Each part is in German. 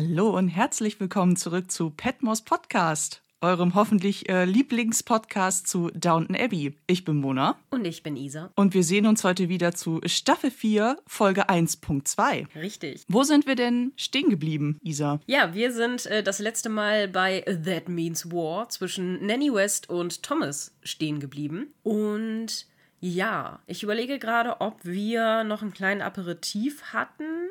Hallo und herzlich willkommen zurück zu Petmos Podcast, eurem hoffentlich äh, Lieblingspodcast zu Downton Abbey. Ich bin Mona. Und ich bin Isa. Und wir sehen uns heute wieder zu Staffel 4, Folge 1.2. Richtig. Wo sind wir denn stehen geblieben, Isa? Ja, wir sind äh, das letzte Mal bei That Means War zwischen Nanny West und Thomas stehen geblieben. Und ja, ich überlege gerade, ob wir noch einen kleinen Aperitif hatten.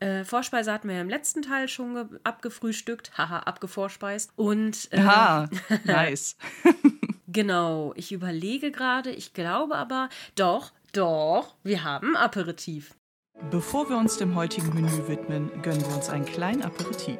Äh, Vorspeise hatten wir im letzten Teil schon abgefrühstückt, haha, abgevorspeist. Und äh, Aha, nice. genau, ich überlege gerade, ich glaube aber, doch, doch, wir haben Aperitif. Bevor wir uns dem heutigen Menü widmen, gönnen wir uns einen kleinen Aperitif.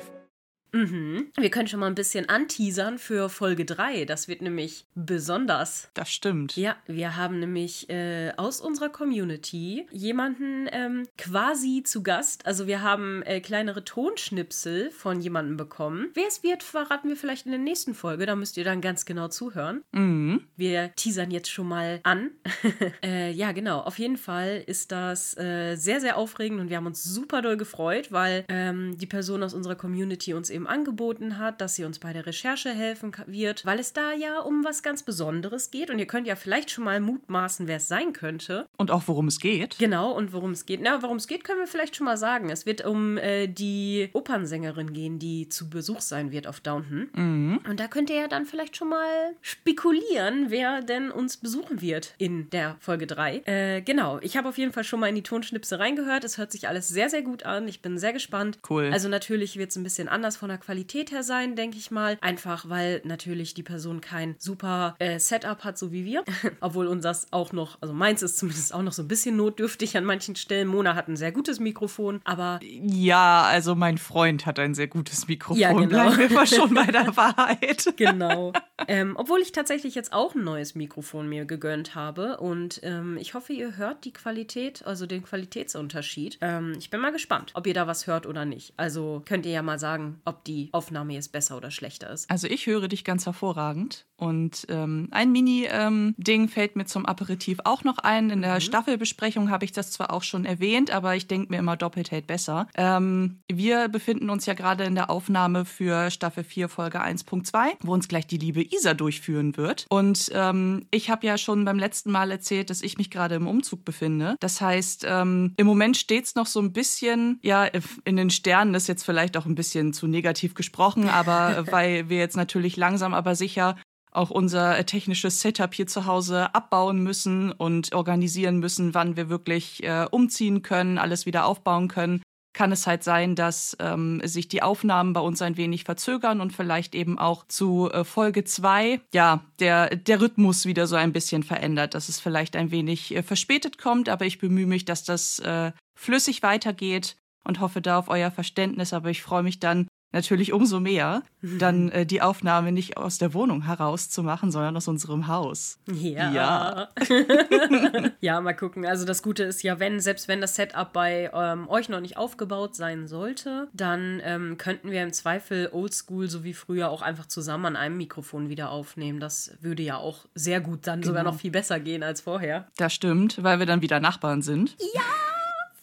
Mhm. Wir können schon mal ein bisschen anteasern für Folge 3. Das wird nämlich besonders. Das stimmt. Ja, wir haben nämlich äh, aus unserer Community jemanden ähm, quasi zu Gast. Also wir haben äh, kleinere Tonschnipsel von jemandem bekommen. Wer es wird, verraten wir vielleicht in der nächsten Folge. Da müsst ihr dann ganz genau zuhören. Mhm. Wir teasern jetzt schon mal an. äh, ja, genau. Auf jeden Fall ist das äh, sehr, sehr aufregend und wir haben uns super doll gefreut, weil ähm, die Person aus unserer Community uns eben eben angeboten hat, dass sie uns bei der Recherche helfen wird, weil es da ja um was ganz Besonderes geht. Und ihr könnt ja vielleicht schon mal mutmaßen, wer es sein könnte. Und auch worum es geht. Genau, und worum es geht. Na, worum es geht, können wir vielleicht schon mal sagen. Es wird um äh, die Opernsängerin gehen, die zu Besuch sein wird auf Downton. Mhm. Und da könnt ihr ja dann vielleicht schon mal spekulieren, wer denn uns besuchen wird in der Folge 3. Äh, genau, ich habe auf jeden Fall schon mal in die Tonschnipse reingehört. Es hört sich alles sehr, sehr gut an. Ich bin sehr gespannt. Cool. Also natürlich wird es ein bisschen anders von von der Qualität her sein, denke ich mal. Einfach, weil natürlich die Person kein super äh, Setup hat, so wie wir. Obwohl unseres auch noch, also meins ist zumindest auch noch so ein bisschen notdürftig an manchen Stellen. Mona hat ein sehr gutes Mikrofon, aber. Ja, also mein Freund hat ein sehr gutes Mikrofon. Ja, genau. Bleiben wir schon bei der Wahrheit. genau. Ähm, obwohl ich tatsächlich jetzt auch ein neues Mikrofon mir gegönnt habe und ähm, ich hoffe, ihr hört die Qualität, also den Qualitätsunterschied. Ähm, ich bin mal gespannt, ob ihr da was hört oder nicht. Also könnt ihr ja mal sagen, ob die Aufnahme jetzt besser oder schlechter ist. Also ich höre dich ganz hervorragend. Und ähm, ein Mini-Ding ähm, fällt mir zum Aperitif auch noch ein. In der mhm. Staffelbesprechung habe ich das zwar auch schon erwähnt, aber ich denke mir immer, doppelt hält besser. Ähm, wir befinden uns ja gerade in der Aufnahme für Staffel 4, Folge 1.2, wo uns gleich die liebe Isa durchführen wird. Und ähm, ich habe ja schon beim letzten Mal erzählt, dass ich mich gerade im Umzug befinde. Das heißt, ähm, im Moment steht es noch so ein bisschen, ja, in den Sternen das ist jetzt vielleicht auch ein bisschen zu negativ gesprochen, aber weil wir jetzt natürlich langsam aber sicher auch unser technisches Setup hier zu Hause abbauen müssen und organisieren müssen, wann wir wirklich äh, umziehen können, alles wieder aufbauen können, kann es halt sein, dass ähm, sich die Aufnahmen bei uns ein wenig verzögern und vielleicht eben auch zu äh, Folge 2, ja, der, der Rhythmus wieder so ein bisschen verändert, dass es vielleicht ein wenig äh, verspätet kommt, aber ich bemühe mich, dass das äh, flüssig weitergeht und hoffe da auf euer Verständnis, aber ich freue mich dann, natürlich umso mehr, dann äh, die Aufnahme nicht aus der Wohnung heraus zu machen, sondern aus unserem Haus. Ja. Ja, ja mal gucken. Also das Gute ist ja, wenn, selbst wenn das Setup bei ähm, euch noch nicht aufgebaut sein sollte, dann ähm, könnten wir im Zweifel oldschool, so wie früher, auch einfach zusammen an einem Mikrofon wieder aufnehmen. Das würde ja auch sehr gut dann genau. sogar noch viel besser gehen als vorher. Das stimmt, weil wir dann wieder Nachbarn sind. Ja,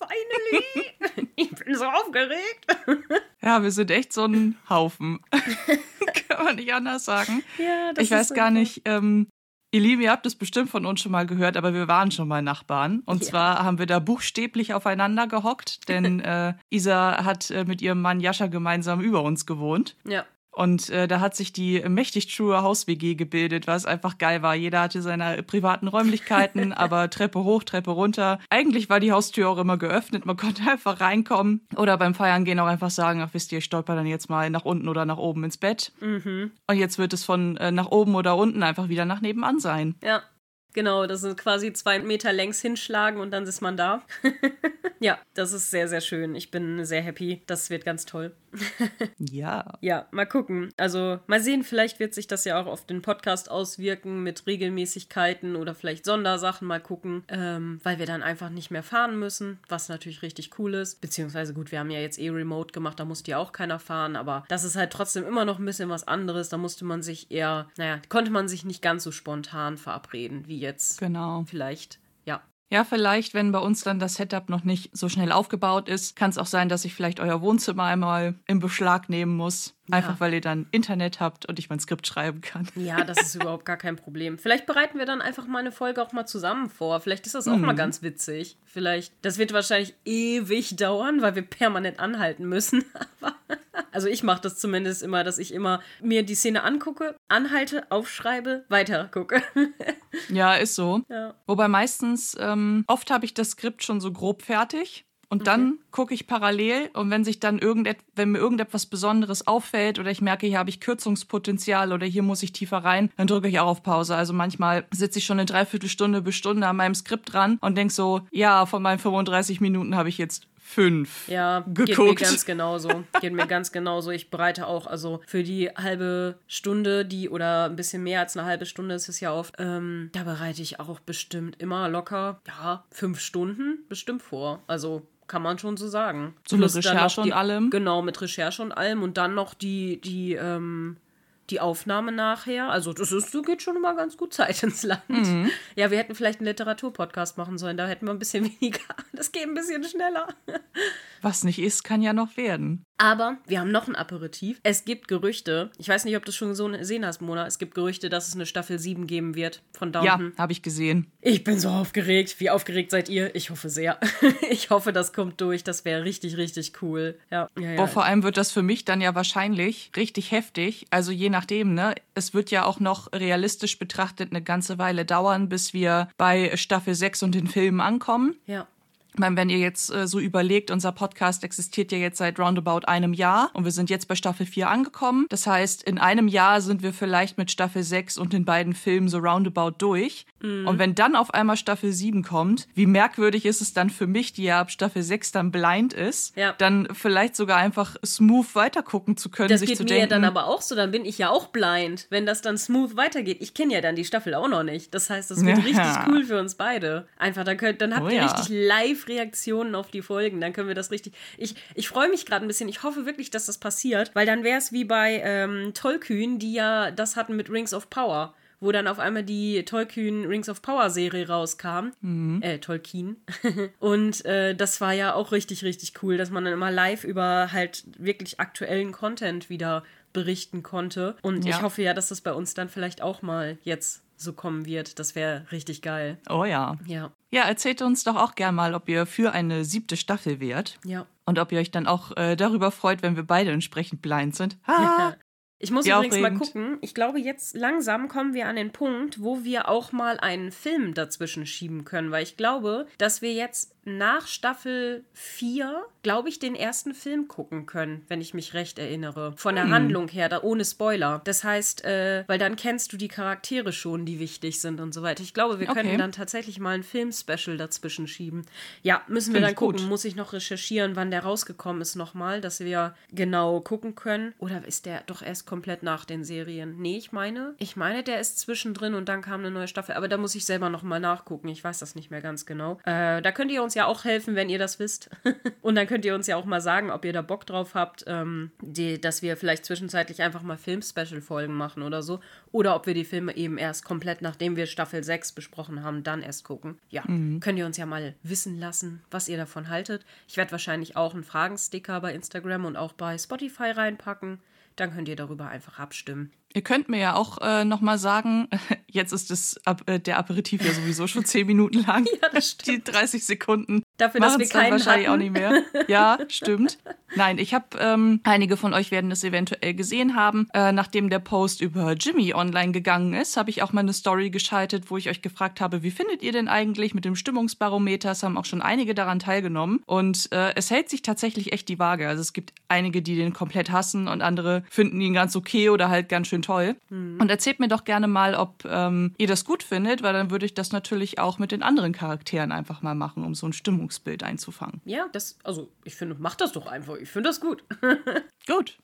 finally! ich bin so aufgeregt. Ja, wir sind echt so ein Haufen. Kann man nicht anders sagen. Ja, das ich weiß gar nicht, ähm, ihr Lieben, ihr habt es bestimmt von uns schon mal gehört, aber wir waren schon mal Nachbarn. Und Ja. zwar haben wir da buchstäblich aufeinander gehockt, denn äh, Isa hat äh, mit ihrem Mann Jascha gemeinsam über uns gewohnt. Ja. Und äh, da hat sich die mächtig true Haus-WG gebildet, was einfach geil war. Jeder hatte seine privaten Räumlichkeiten, aber Treppe hoch, Treppe runter. Eigentlich war die Haustür auch immer geöffnet. Man konnte einfach reinkommen oder beim Feiern gehen auch einfach sagen, ach wisst ihr, ich stolper dann jetzt mal nach unten oder nach oben ins Bett. Mhm. Und jetzt wird es von äh, nach oben oder unten einfach wieder nach nebenan sein. Ja. Genau, das sind quasi zwei Meter längs hinschlagen und dann ist man da. ja, das ist sehr, sehr schön. Ich bin sehr happy. Das wird ganz toll. Ja. Ja, mal gucken. Also mal sehen, vielleicht wird sich das ja auch auf den Podcast auswirken mit Regelmäßigkeiten oder vielleicht Sondersachen. Mal gucken, ähm, weil wir dann einfach nicht mehr fahren müssen, was natürlich richtig cool ist. Beziehungsweise gut, wir haben ja jetzt eh Remote gemacht, da musste ja auch keiner fahren, aber das ist halt trotzdem immer noch ein bisschen was anderes. Da musste man sich eher, naja, konnte man sich nicht ganz so spontan verabreden wie jetzt Genau. vielleicht. Ja, vielleicht, wenn bei uns dann das Setup noch nicht so schnell aufgebaut ist, kann es auch sein, dass ich vielleicht euer Wohnzimmer einmal in Beschlag nehmen muss. Einfach Ja. weil ihr dann Internet habt und ich mein Skript schreiben kann. Ja, das ist überhaupt gar kein Problem. Vielleicht bereiten wir dann einfach mal eine Folge auch mal zusammen vor. Vielleicht ist das auch mal ganz witzig. Vielleicht, das wird wahrscheinlich ewig dauern, weil wir permanent anhalten müssen. Aber, also ich mache das zumindest immer, dass ich immer mir die Szene angucke, anhalte, aufschreibe, weiter gucke. Ja, ist so. Ja. Wobei meistens, ähm, oft habe ich das Skript schon so grob fertig. Und dann gucke ich parallel und wenn sich dann irgendet wenn mir irgendetwas Besonderes auffällt oder ich merke, hier habe ich Kürzungspotenzial oder hier muss ich tiefer rein, dann drücke ich auch auf Pause. Also manchmal sitze ich schon eine Dreiviertelstunde bis Stunde an meinem Skript dran und denke so, ja, von meinen 35 Minuten habe ich jetzt fünf Ja, geht mir geguckt. ganz genauso. Geht mir ganz genauso. Ich bereite auch, also für die halbe Stunde, die oder ein bisschen mehr als eine halbe Stunde ist es ja oft, ähm, da bereite ich auch bestimmt immer locker, ja, fünf Stunden bestimmt vor. Also kann man schon so sagen. So mit Recherche und allem? Genau, mit Recherche und allem und dann noch die, die, ähm, die Aufnahme nachher. Also das ist, so geht schon immer ganz gut Zeit ins Land. Mhm. Ja, wir hätten vielleicht einen Literaturpodcast machen sollen. Da hätten wir ein bisschen weniger. Das geht ein bisschen schneller. Was nicht ist, kann ja noch werden. Aber wir haben noch ein Aperitif. Es gibt Gerüchte. Ich weiß nicht, ob du es schon so gesehen hast, Mona. Es gibt Gerüchte, dass es eine Staffel 7 geben wird von Ja, Downton. habe ich gesehen. Ich bin so aufgeregt. Wie aufgeregt seid ihr? Ich hoffe sehr. ich hoffe, das kommt durch. Das wäre richtig, richtig cool. Ja, ja, ja. Boah, vor allem wird das für mich dann ja wahrscheinlich richtig heftig. Also je nachdem, ne? Es wird ja auch noch realistisch betrachtet eine ganze Weile dauern, bis wir bei Staffel 6 und den Filmen ankommen. ja. Ich meine, wenn ihr jetzt äh, so überlegt, unser Podcast existiert ja jetzt seit roundabout einem Jahr und wir sind jetzt bei Staffel 4 angekommen. Das heißt, in einem Jahr sind wir vielleicht mit Staffel 6 und den beiden Filmen so roundabout durch. Und wenn dann auf einmal Staffel 7 kommt, wie merkwürdig ist es dann für mich, die ja ab Staffel 6 dann blind ist, Ja. dann vielleicht sogar einfach smooth weitergucken zu können, Das sich geht zu mir denken, ja dann aber auch so, dann bin ich ja auch blind, wenn das dann smooth weitergeht. Ich kenne ja dann die Staffel auch noch nicht. Das heißt, das wird Ja. richtig cool für uns beide. Einfach, dann, könnt, dann habt Oh ihr ja. richtig Live-Reaktionen auf die Folgen. Dann können wir das richtig. Ich, ich freue mich gerade ein bisschen. Ich hoffe wirklich, dass das passiert, weil dann wäre es wie bei ähm, Tollkühn, die ja das hatten mit Rings of Power. Wo dann auf einmal die Tollkühn Rings of Power Serie rauskam. Äh, Tolkien. Und äh, das war ja auch richtig, richtig cool, dass man dann immer live über halt wirklich aktuellen Content wieder berichten konnte. Und Ja. ich hoffe ja, dass das bei uns dann vielleicht auch mal jetzt so kommen wird. Das wäre richtig geil. Oh ja. Ja, Ja, erzählt uns doch auch gern mal, ob ihr für eine siebte Staffel wärt. ja. Und ob ihr euch dann auch äh, darüber freut, wenn wir beide entsprechend blind sind. Ha! Ich muss Wie übrigens mal aufregend. gucken. Ich glaube, jetzt langsam kommen wir an den Punkt, wo wir auch mal einen Film dazwischen schieben können, weil ich glaube, dass wir jetzt nach Staffel 4, glaube ich, den ersten Film gucken können, wenn ich mich recht erinnere. Von Hm. der Handlung her, da ohne Spoiler. Das heißt, äh, weil dann kennst du die Charaktere schon, die wichtig sind und so weiter. Ich glaube, wir Okay. könnten dann tatsächlich mal ein Film-Special dazwischen schieben. Ja, müssen wir Find dann ich gut. gucken. Muss ich noch recherchieren, wann der rausgekommen ist nochmal, dass wir genau gucken können. Oder ist der doch erst komplett nach den Serien? Nee, ich meine, ich meine, der ist zwischendrin und dann kam eine neue Staffel. Aber da muss ich selber nochmal nachgucken. Ich weiß das nicht mehr ganz genau. Äh, da könnt ihr uns ja auch helfen, wenn ihr das wisst. und dann könnt ihr uns ja auch mal sagen, ob ihr da Bock drauf habt, ähm, die, dass wir vielleicht zwischenzeitlich einfach mal Film-Special-Folgen machen oder so. Oder ob wir die Filme eben erst komplett, nachdem wir Staffel 6 besprochen haben, dann erst gucken. Ja, könnt ihr uns ja mal wissen lassen, was ihr davon haltet. Ich werde wahrscheinlich auch einen Fragensticker bei Instagram und auch bei Spotify reinpacken. Dann könnt ihr darüber einfach abstimmen. Ihr könnt mir ja auch äh, nochmal sagen, jetzt ist das, äh, der Aperitif ja sowieso schon 10 Minuten lang. Ja, das Die 30 Sekunden. Dafür, dass wir machen's dann keinen wahrscheinlich hatten. auch nicht mehr. Ja, stimmt. Nein, ich habe, ähm, einige von euch werden das eventuell gesehen haben. Äh, nachdem der Post über Jimmy online gegangen ist, habe ich auch mal eine Story geschaltet, wo ich euch gefragt habe, wie findet ihr denn eigentlich mit dem Stimmungsbarometer? Es haben auch schon einige daran teilgenommen. Und äh, es hält sich tatsächlich echt die Waage. Also es gibt einige, die den komplett hassen und andere finden ihn ganz okay oder halt ganz schön toll. Und erzählt mir doch gerne mal, ob ähm, ihr das gut findet, weil dann würde ich das natürlich auch mit den anderen Charakteren einfach mal machen, um so ein Stimmungsbild einzufangen. Ja, das, also ich finde, mach das doch einfach. Ich finde das gut. Gut,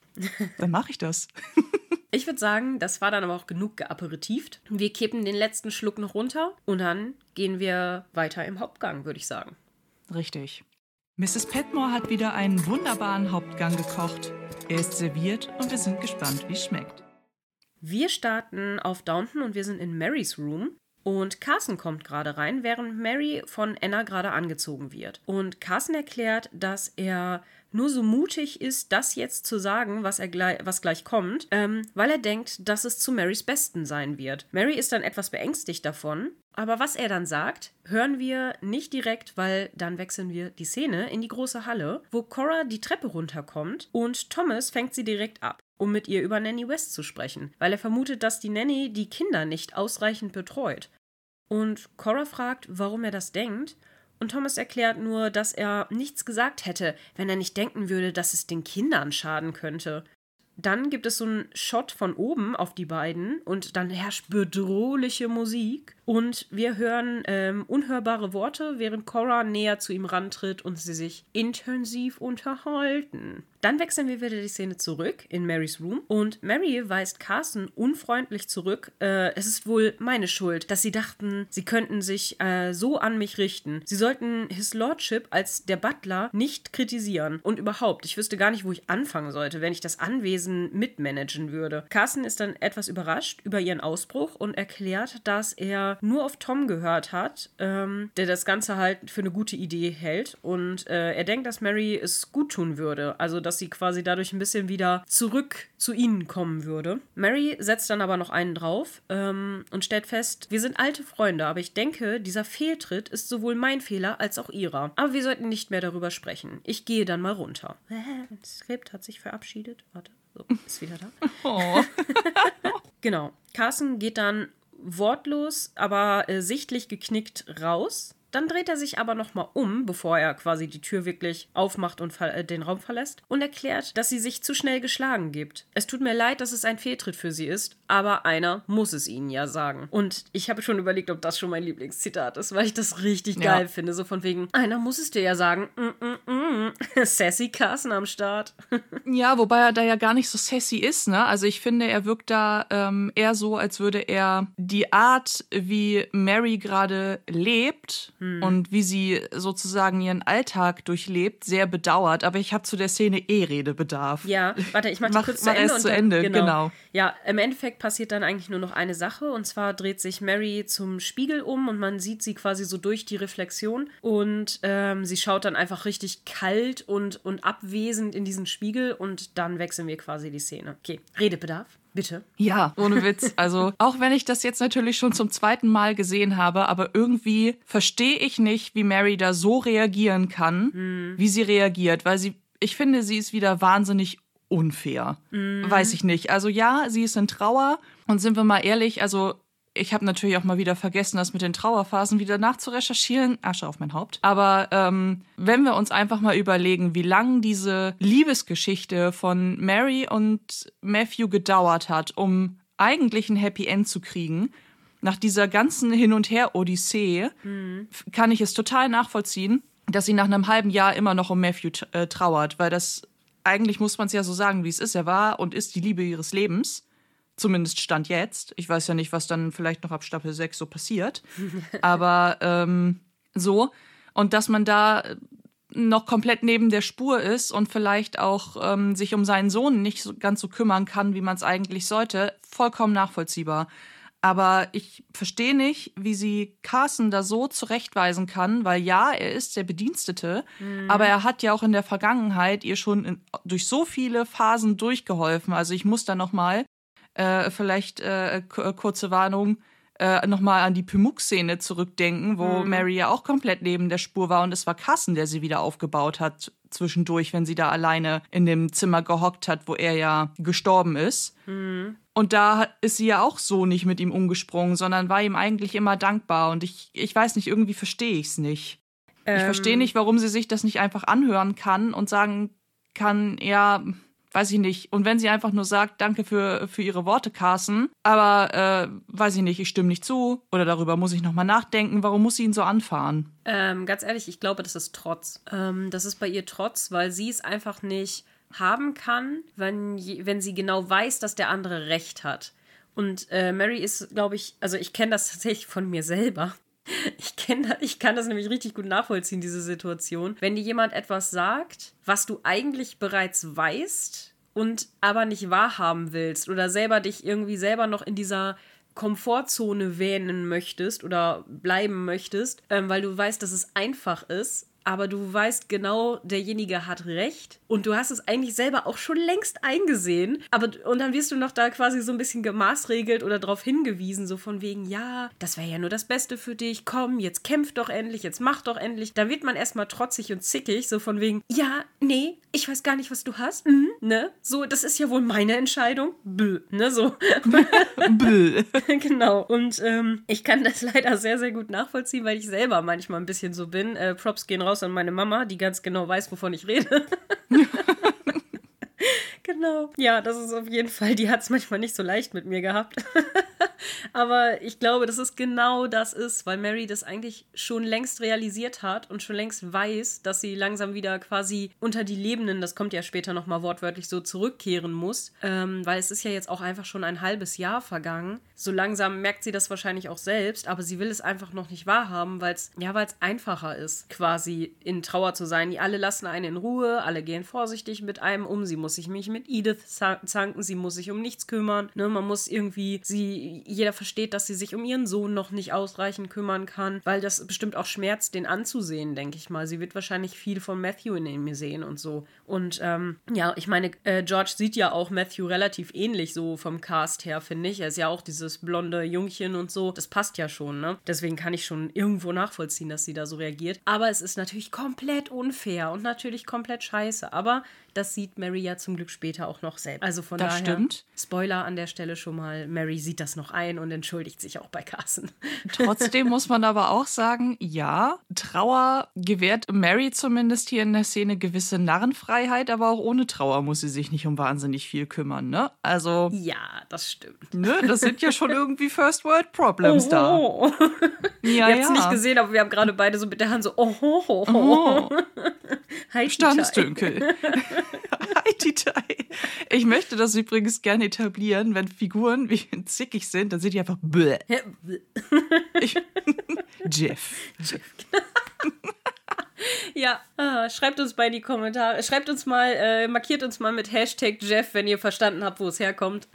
dann mache ich das. Ich würde sagen, das war dann aber auch genug geaperitivt. Wir kippen den letzten Schluck noch runter und dann gehen wir weiter im Hauptgang, würde ich sagen. Richtig. Mrs. Petmore hat wieder einen wunderbaren Hauptgang gekocht. Er ist serviert und wir sind gespannt, wie es schmeckt. Wir starten auf Downton und wir sind in Marys Room. Und Carson kommt gerade rein, während Mary von Anna gerade angezogen wird. Und Carson erklärt, dass er nur so mutig ist, das jetzt zu sagen, was, er gleich, was gleich kommt, ähm, weil er denkt, dass es zu Marys Besten sein wird. Mary ist dann etwas beängstigt davon, aber was er dann sagt, hören wir nicht direkt, weil dann wechseln wir die Szene in die große Halle, wo Cora die Treppe runterkommt und Thomas fängt sie direkt ab um mit ihr über Nanny West zu sprechen, weil er vermutet, dass die Nanny die Kinder nicht ausreichend betreut. Und Cora fragt, warum er das denkt, und Thomas erklärt nur, dass er nichts gesagt hätte, wenn er nicht denken würde, dass es den Kindern schaden könnte. Dann gibt es so einen Shot von oben auf die beiden und dann herrscht bedrohliche Musik und wir hören ähm, unhörbare Worte, während Cora näher zu ihm rantritt und sie sich intensiv unterhalten. Dann wechseln wir wieder die Szene zurück in Marys Room und Mary weist Carson unfreundlich zurück. Äh, es ist wohl meine Schuld, dass sie dachten, sie könnten sich äh, so an mich richten. Sie sollten His Lordship als der Butler nicht kritisieren. Und überhaupt, ich wüsste gar nicht, wo ich anfangen sollte, wenn ich das Anwesen mitmanagen würde. Carson ist dann etwas überrascht über ihren Ausbruch und erklärt, dass er nur auf Tom gehört hat, ähm, der das Ganze halt für eine gute Idee hält. Und äh, er denkt, dass Mary es gut tun würde. Also, dass sie quasi dadurch ein bisschen wieder zurück zu ihnen kommen würde. Mary setzt dann aber noch einen drauf ähm, und stellt fest, wir sind alte Freunde, aber ich denke, dieser Fehltritt ist sowohl mein Fehler als auch ihrer. Aber wir sollten nicht mehr darüber sprechen. Ich gehe dann mal runter. Das Skript hat sich verabschiedet. Warte, so, ist wieder da. Oh. genau. Carson geht dann wortlos, aber äh, sichtlich geknickt raus dann dreht er sich aber nochmal um, bevor er quasi die Tür wirklich aufmacht und äh, den Raum verlässt und erklärt, dass sie sich zu schnell geschlagen gibt. Es tut mir leid, dass es ein Fehltritt für sie ist, aber einer muss es ihnen ja sagen. Und ich habe schon überlegt, ob das schon mein Lieblingszitat ist, weil ich das richtig ja. geil finde. So von wegen, einer muss es dir ja sagen. Mm, mm, mm. Sassy Carson am Start. ja, wobei er da ja gar nicht so sassy ist, ne? Also ich finde, er wirkt da ähm, eher so, als würde er die Art, wie Mary gerade lebt, hm. und wie sie sozusagen ihren Alltag durchlebt, sehr bedauert. Aber ich habe zu der Szene eh Redebedarf. Ja, warte, ich mache kurz mach zu Ende. zu Ende, genau. genau. Ja, im Endeffekt passiert dann eigentlich nur noch eine Sache und zwar dreht sich Mary zum Spiegel um und man sieht sie quasi so durch die Reflexion und ähm, sie schaut dann einfach richtig kalt und, und abwesend in diesen Spiegel und dann wechseln wir quasi die Szene. Okay, Redebedarf. Bitte? Ja, ohne Witz. Also, auch wenn ich das jetzt natürlich schon zum zweiten Mal gesehen habe, aber irgendwie verstehe ich nicht, wie Mary da so reagieren kann, hm. wie sie reagiert, weil sie, ich finde, sie ist wieder wahnsinnig unfair. Mhm. Weiß ich nicht. Also ja, sie ist in Trauer und sind wir mal ehrlich, also ich habe natürlich auch mal wieder vergessen, das mit den Trauerphasen wieder nachzurecherchieren. Asche auf mein Haupt. Aber ähm, wenn wir uns einfach mal überlegen, wie lang diese Liebesgeschichte von Mary und Matthew gedauert hat, um eigentlich ein Happy End zu kriegen, nach dieser ganzen Hin- und Her-Odyssee, mhm. kann ich es total nachvollziehen, dass sie nach einem halben Jahr immer noch um Matthew äh, trauert, weil das eigentlich muss man es ja so sagen, wie es ist. Er war und ist die Liebe ihres Lebens. Zumindest Stand jetzt. Ich weiß ja nicht, was dann vielleicht noch ab Staffel 6 so passiert. Aber ähm, so. Und dass man da noch komplett neben der Spur ist und vielleicht auch ähm, sich um seinen Sohn nicht so, ganz so kümmern kann, wie man es eigentlich sollte, vollkommen nachvollziehbar. Aber ich verstehe nicht, wie sie Carson da so zurechtweisen kann, weil ja, er ist der Bedienstete, mhm. aber er hat ja auch in der Vergangenheit ihr schon in, durch so viele Phasen durchgeholfen. Also ich muss da noch mal äh, vielleicht äh, äh, kurze Warnung, äh, nochmal an die Pymuk-Szene zurückdenken, wo mhm. Mary ja auch komplett neben der Spur war und es war Carson, der sie wieder aufgebaut hat zwischendurch, wenn sie da alleine in dem Zimmer gehockt hat, wo er ja gestorben ist. Mhm. Und da ist sie ja auch so nicht mit ihm umgesprungen, sondern war ihm eigentlich immer dankbar. Und ich, ich weiß nicht, irgendwie verstehe ich es nicht. Ähm. Ich verstehe nicht, warum sie sich das nicht einfach anhören kann und sagen kann, ja, weiß ich nicht. Und wenn sie einfach nur sagt, danke für, für ihre Worte, Carson, aber äh, weiß ich nicht, ich stimme nicht zu oder darüber muss ich nochmal nachdenken, warum muss sie ihn so anfahren? Ähm, ganz ehrlich, ich glaube, das ist Trotz. Ähm, das ist bei ihr Trotz, weil sie es einfach nicht haben kann, wenn, wenn sie genau weiß, dass der andere recht hat. Und äh, Mary ist, glaube ich, also ich kenne das tatsächlich von mir selber. Ich, kenn, ich kann das nämlich richtig gut nachvollziehen, diese Situation. Wenn dir jemand etwas sagt, was du eigentlich bereits weißt und aber nicht wahrhaben willst oder selber dich irgendwie selber noch in dieser Komfortzone wähnen möchtest oder bleiben möchtest, ähm, weil du weißt, dass es einfach ist aber du weißt genau, derjenige hat recht und du hast es eigentlich selber auch schon längst eingesehen, aber und dann wirst du noch da quasi so ein bisschen gemaßregelt oder darauf hingewiesen, so von wegen, ja, das wäre ja nur das Beste für dich, komm, jetzt kämpf doch endlich, jetzt mach doch endlich. Da wird man erstmal trotzig und zickig, so von wegen, ja, nee, ich weiß gar nicht, was du hast, mhm, ne? So, das ist ja wohl meine Entscheidung, Bö, ne, so. Bö. genau, und ähm, ich kann das leider sehr, sehr gut nachvollziehen, weil ich selber manchmal ein bisschen so bin. Äh, Props gehen raus raus an meine Mama, die ganz genau weiß, wovon ich rede. genau. Ja, das ist auf jeden Fall, die hat es manchmal nicht so leicht mit mir gehabt. Aber ich glaube, dass es genau das ist, weil Mary das eigentlich schon längst realisiert hat und schon längst weiß, dass sie langsam wieder quasi unter die Lebenden, das kommt ja später nochmal wortwörtlich so, zurückkehren muss. Ähm, weil es ist ja jetzt auch einfach schon ein halbes Jahr vergangen. So langsam merkt sie das wahrscheinlich auch selbst, aber sie will es einfach noch nicht wahrhaben, weil es ja, einfacher ist, quasi in Trauer zu sein. Die alle lassen einen in Ruhe, alle gehen vorsichtig mit einem um. Sie muss sich nicht mit Edith zanken, sie muss sich um nichts kümmern. Ne? Man muss irgendwie sie jeder versteht, dass sie sich um ihren Sohn noch nicht ausreichend kümmern kann, weil das bestimmt auch schmerzt, den anzusehen, denke ich mal. Sie wird wahrscheinlich viel von Matthew in ihm sehen und so. Und ähm, ja, ich meine, äh, George sieht ja auch Matthew relativ ähnlich so vom Cast her, finde ich. Er ist ja auch dieses blonde Jungchen und so. Das passt ja schon, ne? Deswegen kann ich schon irgendwo nachvollziehen, dass sie da so reagiert. Aber es ist natürlich komplett unfair und natürlich komplett scheiße. Aber das sieht Mary ja zum Glück später auch noch selbst. Also von das daher, stimmt. Spoiler an der Stelle schon mal, Mary sieht das noch ein und entschuldigt sich auch bei Carson. Trotzdem muss man aber auch sagen, ja, Trauer gewährt Mary zumindest hier in der Szene gewisse Narrenfreiheit, aber auch ohne Trauer muss sie sich nicht um wahnsinnig viel kümmern, ne? Also. Ja, das stimmt. Ne, das sind ja schon irgendwie First World Problems oh, da. Oh. Ja, Ihr habt es ja. nicht gesehen, aber wir haben gerade beide so mit der Hand so, oh, oh, oh. oh. Standsdünkel. Ich möchte das übrigens gerne etablieren, wenn Figuren wie zickig sind, dann sind die einfach bläh. Ich, Jeff. Jeff. Ja, ah, schreibt uns bei die Kommentare. Schreibt uns mal, äh, markiert uns mal mit Hashtag Jeff, wenn ihr verstanden habt, wo es herkommt.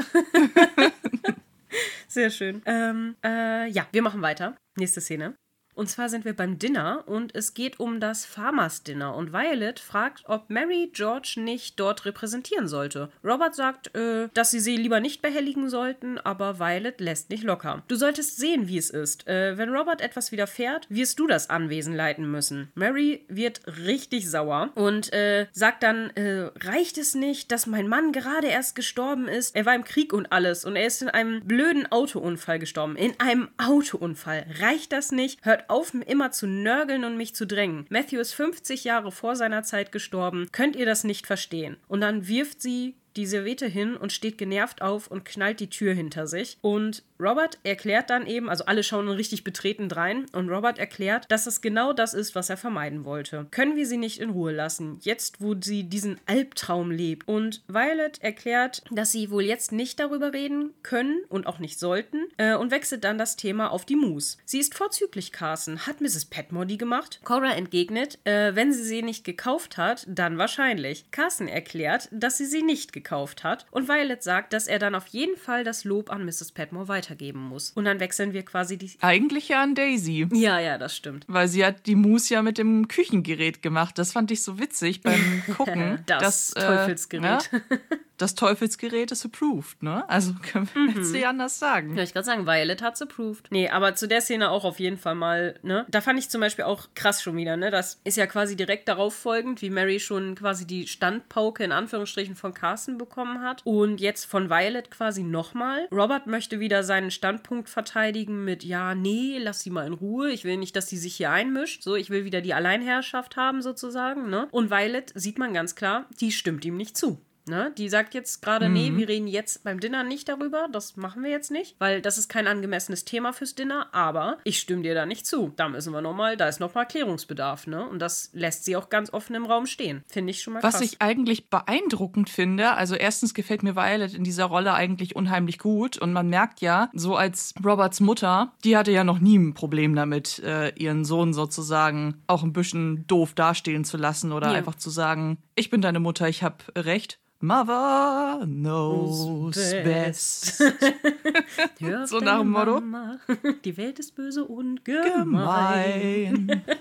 Sehr schön. Ähm, äh, ja, wir machen weiter. Nächste Szene. Und zwar sind wir beim Dinner und es geht um das Farmers Dinner und Violet fragt, ob Mary George nicht dort repräsentieren sollte. Robert sagt, äh, dass sie sie lieber nicht behelligen sollten, aber Violet lässt nicht locker. Du solltest sehen, wie es ist. Äh, wenn Robert etwas widerfährt, wirst du das Anwesen leiten müssen. Mary wird richtig sauer und äh, sagt dann, äh, reicht es nicht, dass mein Mann gerade erst gestorben ist? Er war im Krieg und alles und er ist in einem blöden Autounfall gestorben. In einem Autounfall. Reicht das nicht? Hört auf, immer zu nörgeln und mich zu drängen. Matthew ist 50 Jahre vor seiner Zeit gestorben. Könnt ihr das nicht verstehen? Und dann wirft sie die Serviette hin und steht genervt auf und knallt die Tür hinter sich. Und Robert erklärt dann eben, also alle schauen richtig betreten rein, und Robert erklärt, dass es genau das ist, was er vermeiden wollte. Können wir sie nicht in Ruhe lassen, jetzt wo sie diesen Albtraum lebt? Und Violet erklärt, dass sie wohl jetzt nicht darüber reden können und auch nicht sollten äh, und wechselt dann das Thema auf die Moose. Sie ist vorzüglich, Carson. Hat Mrs. Petmore die gemacht? Cora entgegnet, äh, wenn sie sie nicht gekauft hat, dann wahrscheinlich. Carson erklärt, dass sie sie nicht gekauft hat und Violet sagt, dass er dann auf jeden Fall das Lob an Mrs. Petmore weiter weitergeben muss. Und dann wechseln wir quasi die. Eigentlich ja an Daisy. Ja, ja, das stimmt. Weil sie hat die Mousse ja mit dem Küchengerät gemacht. Das fand ich so witzig beim Gucken. das, das Teufelsgerät. Äh, ja? Das Teufelsgerät ist approved, ne? Also können wir mhm. jetzt nicht anders sagen. Ja, ich gerade sagen, Violet hat's approved. Nee, aber zu der Szene auch auf jeden Fall mal, ne? Da fand ich zum Beispiel auch krass schon wieder, ne? Das ist ja quasi direkt darauf folgend, wie Mary schon quasi die Standpauke in Anführungsstrichen von Carson bekommen hat. Und jetzt von Violet quasi nochmal. Robert möchte wieder seinen Standpunkt verteidigen mit, ja, nee, lass sie mal in Ruhe. Ich will nicht, dass sie sich hier einmischt. So, ich will wieder die Alleinherrschaft haben, sozusagen, ne? Und Violet sieht man ganz klar, die stimmt ihm nicht zu. Ne? Die sagt jetzt gerade, mhm. nee, wir reden jetzt beim Dinner nicht darüber, das machen wir jetzt nicht, weil das ist kein angemessenes Thema fürs Dinner, aber ich stimme dir da nicht zu. Da müssen wir nochmal, da ist nochmal Klärungsbedarf, ne? Und das lässt sie auch ganz offen im Raum stehen. Finde ich schon mal krass. Was ich eigentlich beeindruckend finde, also erstens gefällt mir Violet in dieser Rolle eigentlich unheimlich gut und man merkt ja, so als Roberts Mutter, die hatte ja noch nie ein Problem damit, äh, ihren Sohn sozusagen auch ein bisschen doof dastehen zu lassen oder ja. einfach zu sagen, ich bin deine Mutter, ich habe recht Mother knows best. Hör So nach dem Motto. Mama. Die Welt ist böse und gemein. Gemein.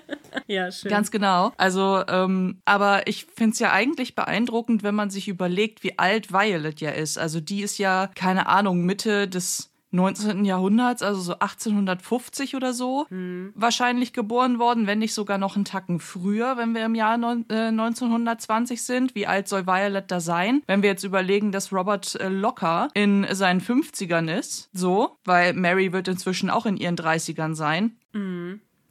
Ja, schön. Ganz genau. Also, ähm, aber ich finde es ja eigentlich beeindruckend, wenn man sich überlegt, wie alt Violet ja ist. Also die ist ja, keine Ahnung, Mitte des 19. Jahrhunderts, also so 1850 oder so, wahrscheinlich geboren worden, wenn nicht sogar noch einen Tacken früher, wenn wir im Jahr neun, äh, 1920 sind. Wie alt soll Violet da sein? Wenn wir jetzt überlegen, dass Robert äh, locker in seinen 50ern ist, so, weil Mary wird inzwischen auch in ihren 30ern sein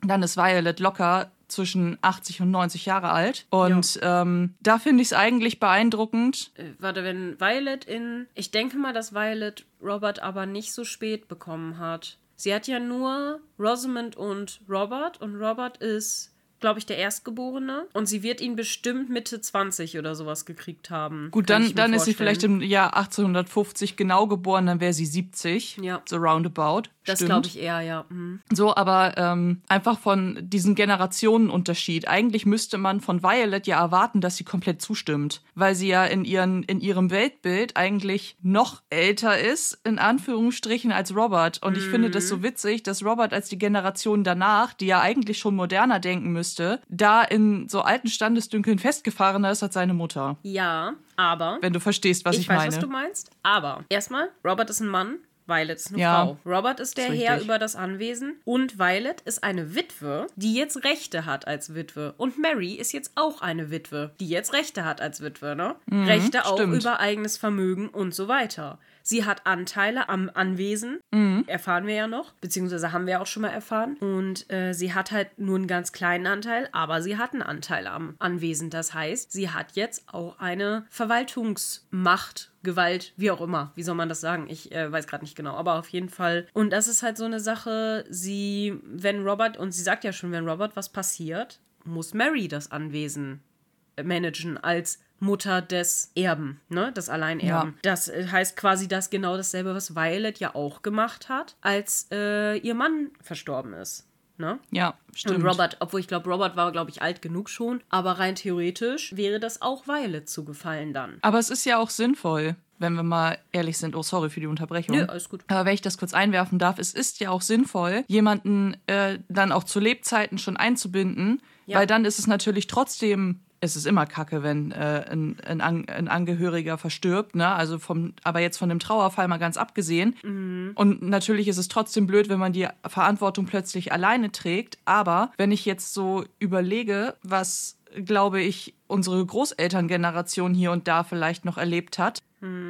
dann ist Violet locker zwischen 80 und 90 Jahre alt. Und ähm, da finde ich es eigentlich beeindruckend. Äh, warte, wenn Violet in. Ich denke mal, dass Violet Robert aber nicht so spät bekommen hat. Sie hat ja nur Rosamond und Robert und Robert ist, glaube ich, der Erstgeborene. Und sie wird ihn bestimmt Mitte 20 oder sowas gekriegt haben. Gut, dann, dann ist sie vielleicht im Jahr 1850 genau geboren, dann wäre sie 70. Ja. So roundabout. Das glaube ich eher, ja. Mhm. So, aber ähm, einfach von diesem Generationenunterschied. Eigentlich müsste man von Violet ja erwarten, dass sie komplett zustimmt, weil sie ja in, ihren, in ihrem Weltbild eigentlich noch älter ist, in Anführungsstrichen, als Robert. Und ich finde das so witzig, dass Robert als die Generation danach, die ja eigentlich schon moderner denken müsste, da in so alten Standesdünkeln festgefahrener ist als seine Mutter. Ja, aber. Wenn du verstehst, was ich, ich weiß, meine. was du meinst. Aber erstmal, Robert ist ein Mann. Violet ist eine Ja. Frau. Robert ist der Ist Herr über das Anwesen und Violet ist eine Witwe, die jetzt Rechte hat als Witwe. Und Mary ist jetzt auch eine Witwe, die jetzt Rechte hat als Witwe, ne? Rechte auch Mhm, stimmt. über eigenes Vermögen und so weiter. Sie hat Anteile am Anwesen, Mhm. erfahren wir ja noch, beziehungsweise haben wir auch schon mal erfahren. Und äh, sie hat halt nur einen ganz kleinen Anteil, aber sie hat einen Anteil am Anwesen. Das heißt, sie hat jetzt auch eine Verwaltungsmacht, Gewalt, wie auch immer. Wie soll man das sagen? Ich äh, weiß gerade nicht genau, aber auf jeden Fall. Und das ist halt so eine Sache, sie, wenn Robert, und sie sagt ja schon, wenn Robert was passiert, muss Mary das Anwesen managen als Mutter des Erben, ne, des Alleinerben. Ja. Das äh, heißt quasi das genau dasselbe, was Violet ja auch gemacht hat, als äh, ihr Mann verstorben ist. Ne? Ja, stimmt. Und Robert, obwohl ich glaube, Robert war, glaube ich, alt genug schon, aber rein theoretisch wäre das auch Violet zugefallen dann. Aber es ist ja auch sinnvoll, wenn wir mal ehrlich sind. Oh, sorry für die Unterbrechung. Nö, alles gut. Aber wenn ich das kurz einwerfen darf, es ist ja auch sinnvoll, jemanden äh, dann auch zu Lebzeiten schon einzubinden, Ja. weil dann ist es natürlich trotzdem, es ist immer kacke, wenn äh, ein, ein, ein Angehöriger verstirbt, ne? Also vom, aber jetzt von dem Trauerfall mal ganz abgesehen. Mhm. Und natürlich ist es trotzdem blöd, wenn man die Verantwortung plötzlich alleine trägt. Aber wenn ich jetzt so überlege, was glaube ich, unsere Großelterngeneration hier und da vielleicht noch erlebt hat.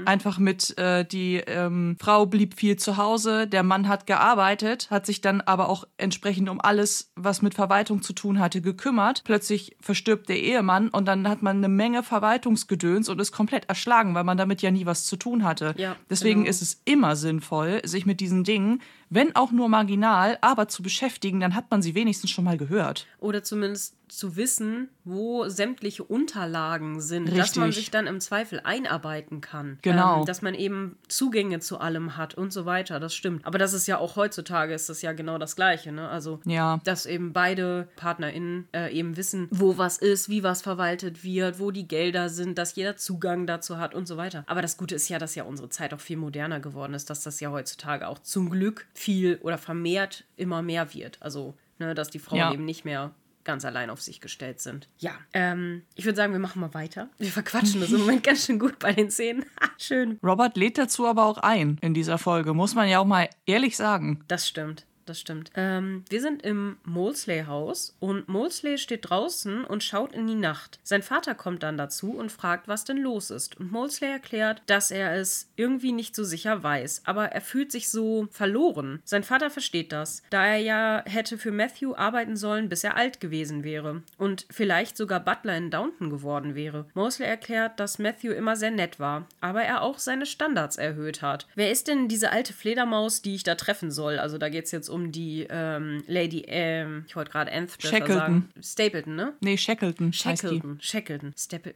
Einfach mit, äh, die ähm, Frau blieb viel zu Hause, der Mann hat gearbeitet, hat sich dann aber auch entsprechend um alles, was mit Verwaltung zu tun hatte, gekümmert. Plötzlich verstirbt der Ehemann und dann hat man eine Menge Verwaltungsgedöns und ist komplett erschlagen, weil man damit ja nie was zu tun hatte. Ja, Deswegen genau. ist es immer sinnvoll, sich mit diesen Dingen, wenn auch nur marginal, aber zu beschäftigen, dann hat man sie wenigstens schon mal gehört. Oder zumindest zu wissen, wo sämtliche Unterlagen sind, dass Richtig. man sich dann im Zweifel einarbeiten kann. Genau. Ähm, dass man eben Zugänge zu allem hat und so weiter. Das stimmt. Aber das ist ja auch heutzutage ist das ja genau das Gleiche. Ne? Also Ja. dass eben beide PartnerInnen äh, eben wissen, wo was ist, wie was verwaltet wird, wo die Gelder sind, dass jeder Zugang dazu hat und so weiter. Aber das Gute ist ja, dass ja unsere Zeit auch viel moderner geworden ist, dass das ja heutzutage auch zum Glück viel oder vermehrt immer mehr wird. Also, ne, dass die Frauen Ja. eben nicht mehr ganz allein auf sich gestellt sind. Ja, ähm, ich würde sagen, wir machen mal weiter. Wir verquatschen das im Moment ganz schön gut bei den Szenen. Schön. Robert lädt dazu aber auch ein in dieser Folge, muss man ja auch mal ehrlich sagen. Das stimmt. Das stimmt. Ähm, wir sind im Molesley-Haus und Molesley steht draußen und schaut in die Nacht. Sein Vater kommt dann dazu und fragt, was denn los ist. Und Molesley erklärt, dass er es irgendwie nicht so sicher weiß, aber er fühlt sich so verloren. Sein Vater versteht das, da er ja hätte für Matthew arbeiten sollen, bis er alt gewesen wäre und vielleicht sogar Butler in Downton geworden wäre. Molesley erklärt, dass Matthew immer sehr nett war, aber er auch seine Standards erhöht hat. Wer ist denn diese alte Fledermaus, die ich da treffen soll? Also da geht es jetzt um die ähm, Lady, ähm, ich wollte gerade Anth besser Shackleton. sagen. Stapleton, ne? Nee, Shackleton. Shackleton. Shackleton. Staple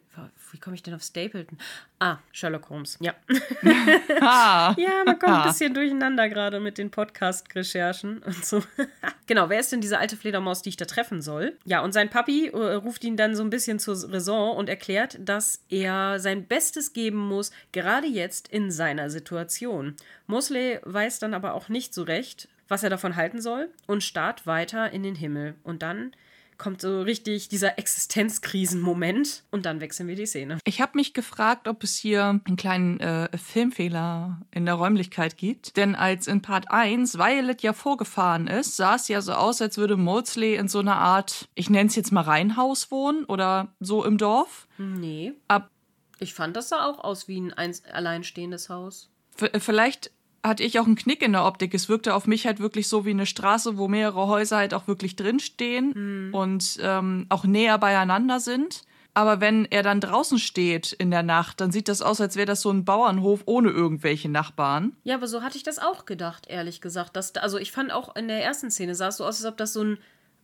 Wie komme ich denn auf Stapleton? Ah, Sherlock Holmes. Ja. Ah. Ja, man kommt ein bisschen durcheinander gerade mit den Podcast-Recherchen und so. genau, wer ist denn diese alte Fledermaus, die ich da treffen soll? Ja, und sein Papi äh, ruft ihn dann so ein bisschen zur Raison und erklärt, dass er sein Bestes geben muss, gerade jetzt in seiner Situation. Mosley weiß dann aber auch nicht so recht, was er davon halten soll und starrt weiter in den Himmel. Und dann kommt so richtig dieser Existenzkrisenmoment und dann wechseln wir die Szene. Ich habe mich gefragt, ob es hier einen kleinen äh, Filmfehler in der Räumlichkeit gibt. Denn als in Part 1 Violet ja vorgefahren ist, sah es ja so aus, als würde Maudsley in so einer Art, ich nenne es jetzt mal Reihenhaus wohnen oder so im Dorf. Nee. Ab, Ich fand, das sah auch aus wie ein eins alleinstehendes Haus. v- vielleicht hatte ich auch einen Knick in der Optik. Es wirkte auf mich halt wirklich so wie eine Straße, wo mehrere Häuser halt auch wirklich drinstehen und ähm, auch näher beieinander sind. Aber wenn er dann draußen steht in der Nacht, dann sieht das aus, als wäre das so ein Bauernhof ohne irgendwelche Nachbarn. Ja, aber so hatte ich das auch gedacht, ehrlich gesagt. Dass, da- also ich fand auch in der ersten Szene sah es so aus, als ob das so ein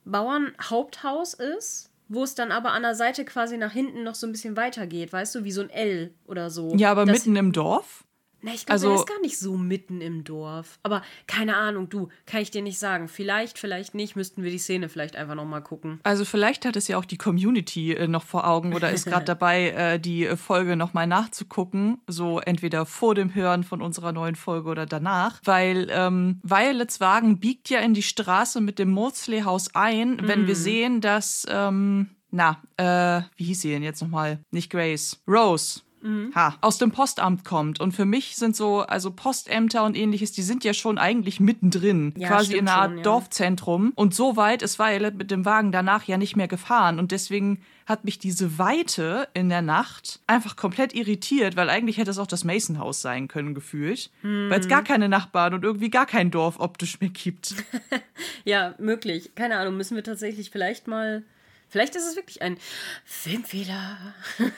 Bauernhaupthaus ist, wo es dann aber an der Seite quasi nach hinten noch so ein bisschen weitergeht, weißt du, wie so ein L oder so. Ja, aber Das- mitten im Dorf? Na, ich glaube, also- der ist gar nicht so mitten im Dorf. Aber keine Ahnung, du, kann ich dir nicht sagen. Vielleicht, vielleicht nicht, müssten wir die Szene vielleicht einfach nochmal gucken. Also vielleicht hat es ja auch die Community äh, noch vor Augen oder ist gerade dabei, äh, die äh, Folge nochmal nachzugucken. So entweder vor dem Hören von unserer neuen Folge oder danach. Weil ähm, Violets Wagen biegt ja in die Straße mit dem Maudsley-Haus ein, wenn wir sehen, dass, ähm, na, äh, wie hieß sie denn jetzt nochmal? Nicht Grace. Rose. Ha, aus dem Postamt kommt. Und für mich sind so, also Postämter und ähnliches, die sind ja schon eigentlich mittendrin. Ja, quasi in einer Art schon, ja. Dorfzentrum. Und so weit ist Violet mit dem Wagen danach ja nicht mehr gefahren. Und deswegen hat mich diese Weite in der Nacht einfach komplett irritiert, weil eigentlich hätte es auch das Mason-Haus sein können, gefühlt. Weil es gar keine Nachbarn und irgendwie gar kein Dorf optisch mehr gibt. Ja, möglich. Keine Ahnung, müssen wir tatsächlich vielleicht mal. Vielleicht ist es wirklich ein Filmfehler.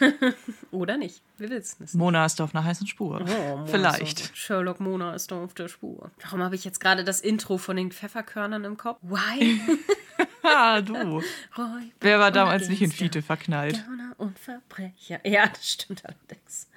Oder nicht. Wir wissen es. Mona ist auf einer heißen Spur. Oh, Vielleicht. Sherlock Mona ist auf der Spur. Warum habe ich jetzt gerade das Intro von den Pfefferkörnern im Kopf? Why? Ah, du. Wer war damals nicht in Fiete verknallt? Gauner und Verbrecher. Ja, das stimmt allerdings.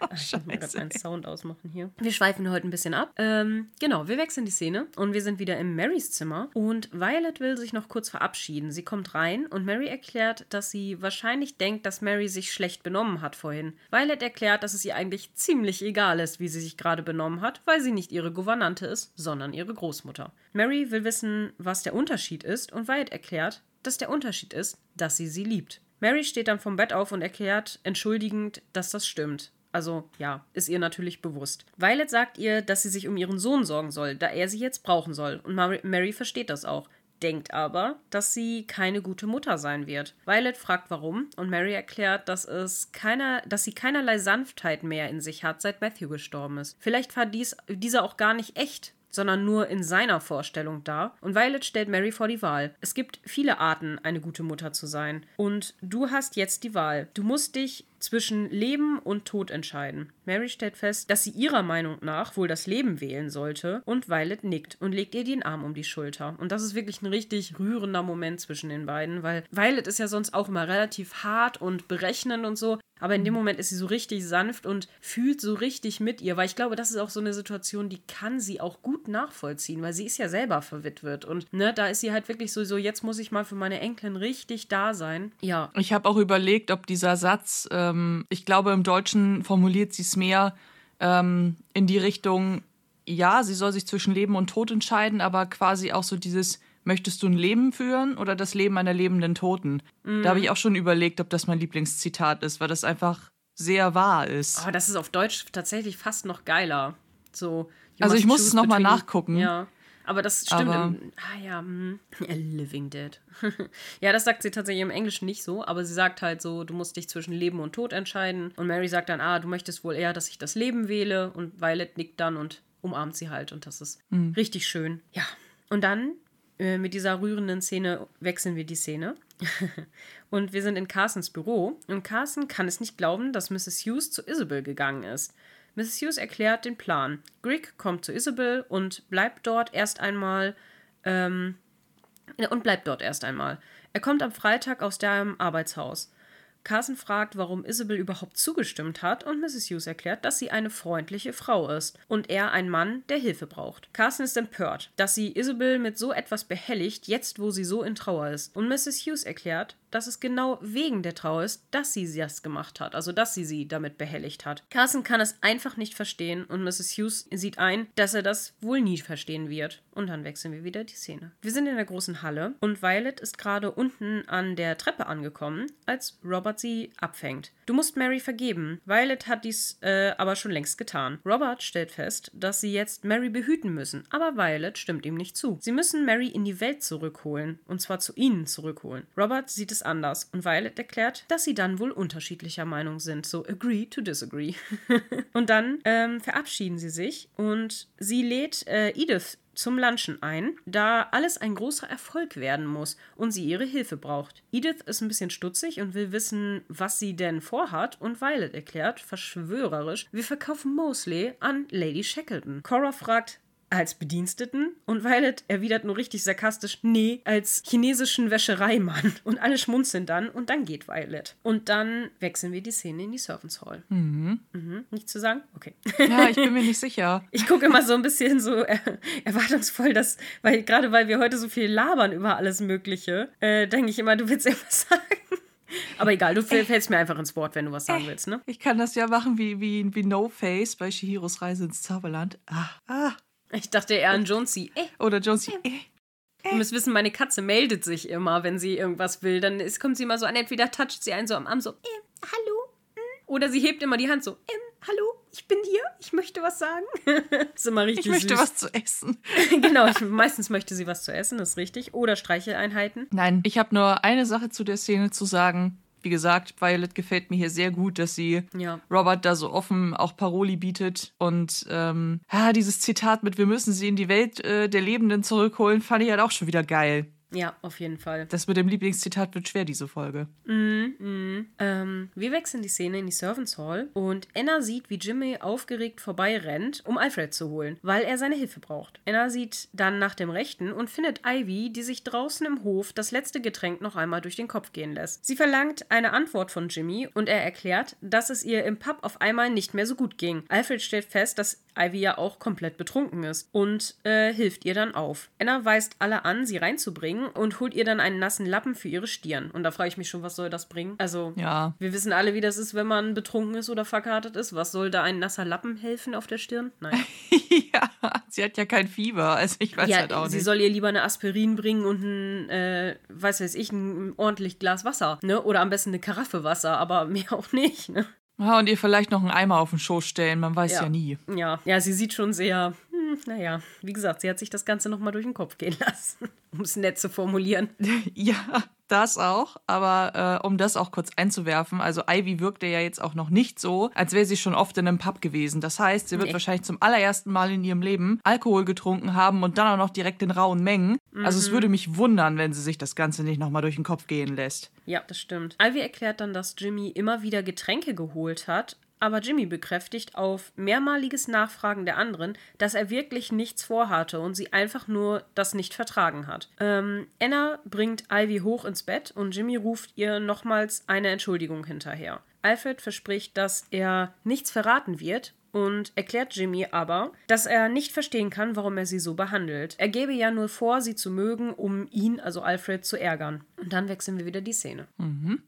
Ach, Ich muss mal meinen Sound ausmachen hier. Wir schweifen heute ein bisschen ab. Ähm, genau, wir wechseln die Szene und wir sind wieder in Marys Zimmer. Und Violet will sich noch kurz verabschieden. Sie kommt rein und Mary erklärt, dass sie wahrscheinlich denkt, dass Mary sich schlecht benommen hat vorhin. Violet erklärt, dass es ihr eigentlich ziemlich egal ist, wie sie sich gerade benommen hat, weil sie nicht ihre Gouvernante ist, sondern ihre Großmutter. Mary will wissen, was der Unterschied ist und Violet erklärt, dass der Unterschied ist, dass sie sie liebt. Mary steht dann vom Bett auf und erklärt entschuldigend, dass das stimmt. Also ja, ist ihr natürlich bewusst. Violet sagt ihr, dass sie sich um ihren Sohn sorgen soll, da er sie jetzt brauchen soll. Und Mary versteht das auch, denkt aber, dass sie keine gute Mutter sein wird. Violet fragt warum und Mary erklärt, dass es keiner, dass sie keinerlei Sanftheit mehr in sich hat, seit Matthew gestorben ist. Vielleicht war dies, dieser auch gar nicht echt sondern nur in seiner Vorstellung da. Und Violet stellt Mary vor die Wahl. Es gibt viele Arten, eine gute Mutter zu sein. Und du hast jetzt die Wahl. Du musst dich zwischen Leben und Tod entscheiden. Mary stellt fest, dass sie ihrer Meinung nach wohl das Leben wählen sollte und Violet nickt und legt ihr den Arm um die Schulter. Und das ist wirklich ein richtig rührender Moment zwischen den beiden, weil Violet ist ja sonst auch immer relativ hart und berechnend und so. Aber in dem Moment ist sie so richtig sanft und fühlt so richtig mit ihr, weil ich glaube, das ist auch so eine Situation, die kann sie auch gut nachvollziehen, weil sie ist ja selber verwitwet und ne, da ist sie halt wirklich so, so jetzt muss ich mal für meine Enkelin richtig da sein. Ja, Ich habe auch überlegt, ob dieser Satz, ähm, ich glaube, im Deutschen formuliert sie es mehr ähm, in die Richtung, ja, sie soll sich zwischen Leben und Tod entscheiden, aber quasi auch so dieses, möchtest du ein Leben führen oder das Leben einer lebenden Toten? Da habe ich auch schon überlegt, ob das mein Lieblingszitat ist, weil das einfach sehr wahr ist. aber das ist auf Deutsch tatsächlich fast noch geiler. So, Also ich muss es noch mal between- nachgucken. Ja. Aber das stimmt. Aber- im, ah ja, hm. A Living Dead. ja, das sagt sie tatsächlich im Englischen nicht so, aber sie sagt halt so, du musst dich zwischen Leben und Tod entscheiden. Und Mary sagt dann, ah, du möchtest wohl eher, dass ich das Leben wähle. Und Violet nickt dann und umarmt sie halt. Und das ist richtig schön. Ja. Und dann äh, mit dieser rührenden Szene wechseln wir die Szene. und wir sind in Carsons Büro. Und Carson kann es nicht glauben, dass Mrs. Hughes zu Isabel gegangen ist. Mrs. Hughes erklärt den Plan. Greg kommt zu Isabel und bleibt dort erst einmal Ähm, und bleibt dort erst einmal. Er kommt am Freitag aus dem Arbeitshaus. Carson fragt, warum Isabel überhaupt zugestimmt hat und Mrs. Hughes erklärt, dass sie eine freundliche Frau ist und er ein Mann, der Hilfe braucht. Carson ist empört, dass sie Isabel mit so etwas behelligt, jetzt wo sie so in Trauer ist. Und Mrs. Hughes erklärt, dass es genau wegen der Trauer ist, dass sie das gemacht hat, also dass sie sie damit behelligt hat. Carson kann es einfach nicht verstehen und Mrs. Hughes sieht ein, dass er das wohl nie verstehen wird. Und dann wechseln wir wieder die Szene. Wir sind in der großen Halle und Violet ist gerade unten an der Treppe angekommen, als Robert sie abfängt. Du musst Mary vergeben. Violet hat dies äh, aber schon längst getan. Robert stellt fest, dass sie jetzt Mary behüten müssen, aber Violet stimmt ihm nicht zu. Sie müssen Mary in die Welt zurückholen, und zwar zu ihnen zurückholen. Robert sieht es anders und Violet erklärt, dass sie dann wohl unterschiedlicher Meinung sind. So agree to disagree. und dann ähm, verabschieden sie sich und sie lädt äh, Edith zum Lunchen ein, da alles ein großer Erfolg werden muss und sie ihre Hilfe braucht. Edith ist ein bisschen stutzig und will wissen, was sie denn vorhat und Violet erklärt, verschwörerisch, wir verkaufen Mosley an Lady Shackleton. Cora fragt, als Bediensteten und Violet erwidert nur richtig sarkastisch, nee, als chinesischen Wäschereimann. Und alle schmunzeln dann und dann geht Violet. Und dann wechseln wir die Szene in die Servants Hall. Mhm. Mhm. Nichts zu sagen? Okay. Ja, ich bin mir nicht sicher. Ich gucke immer so ein bisschen so äh, erwartungsvoll, dass, weil gerade weil wir heute so viel labern über alles Mögliche, äh, denke ich immer, du willst etwas sagen. Aber egal, du fällst mir einfach ins Wort, wenn du was sagen willst, ne? Ich kann das ja machen wie, wie, wie No Face bei Shihiros Reise ins Zauberland. Ah, ah. Ich dachte eher an Jonesy. Äh. Oder Jonesy. Äh. Ihr müsst wissen, meine Katze meldet sich immer, wenn sie irgendwas will. Dann ist, kommt sie immer so an, entweder toucht sie einen so am Arm, so, äh, hallo. Hm? Oder sie hebt immer die Hand so, äh, hallo, ich bin hier, ich möchte was sagen. ist immer richtig Ich möchte süß. was zu essen. genau, ich, meistens möchte sie was zu essen, das ist richtig. Oder Streicheleinheiten. Nein, ich habe nur eine Sache zu der Szene zu sagen. Wie gesagt, Violet gefällt mir hier sehr gut, dass sie Ja. Robert da so offen auch Paroli bietet. Und ähm, ja, dieses Zitat mit Wir müssen sie in die Welt äh, der Lebenden zurückholen, fand ich halt auch schon wieder geil. Ja, auf jeden Fall. Das mit dem Lieblingszitat wird schwer, diese Folge. Ähm, wir wechseln die Szene in die Servants Hall und Anna sieht, wie Jimmy aufgeregt vorbeirennt, um Alfred zu holen, weil er seine Hilfe braucht. Anna sieht dann nach dem Rechten und findet Ivy, die sich draußen im Hof das letzte Getränk noch einmal durch den Kopf gehen lässt. Sie verlangt eine Antwort von Jimmy und er erklärt, dass es ihr im Pub auf einmal nicht mehr so gut ging. Alfred stellt fest, dass Ivy ja auch komplett betrunken ist und äh, hilft ihr dann auf. Anna weist alle an, sie reinzubringen und holt ihr dann einen nassen Lappen für ihre Stirn. Und da frage ich mich schon, was soll das bringen? Also, Ja. wir wissen alle, wie das ist, wenn man betrunken ist oder verkartet ist. Was soll da ein nasser Lappen helfen auf der Stirn? Nein. ja, sie hat ja kein Fieber, also ich weiß ja, halt auch sie nicht. soll ihr lieber eine Aspirin bringen und ein, äh, weiß weiß ich, ein ordentlich Glas Wasser, ne? Oder am besten eine Karaffe Wasser, aber mehr auch nicht, ne? Ja, und ihr vielleicht noch einen Eimer auf den Schoß stellen, man weiß ja, Ja. nie. Ja, ja, sie sieht schon sehr, hm, naja, wie gesagt, sie hat sich das Ganze nochmal durch den Kopf gehen lassen, um es nett zu formulieren. Ja, das auch. Aber äh, um das auch kurz einzuwerfen, also Ivy wirkte ja jetzt auch noch nicht so, als wäre sie schon oft in einem Pub gewesen. Das heißt, sie wird Nee. wahrscheinlich zum allerersten Mal in ihrem Leben Alkohol getrunken haben und dann auch noch direkt in rauen Mengen. Also es würde mich wundern, wenn sie sich das Ganze nicht nochmal durch den Kopf gehen lässt. Ja, das stimmt. Ivy erklärt dann, dass Jimmy immer wieder Getränke geholt hat, aber Jimmy bekräftigt auf mehrmaliges Nachfragen der anderen, dass er wirklich nichts vorhatte und sie einfach nur das nicht vertragen hat. Ähm, Anna bringt Ivy hoch ins Bett und Jimmy ruft ihr nochmals eine Entschuldigung hinterher. Alfred verspricht, dass er nichts verraten wird und erklärt Jimmy aber, dass er nicht verstehen kann, warum er sie so behandelt. Er gebe ja nur vor, sie zu mögen, um ihn, also Alfred, zu ärgern. Und dann wechseln wir wieder die Szene.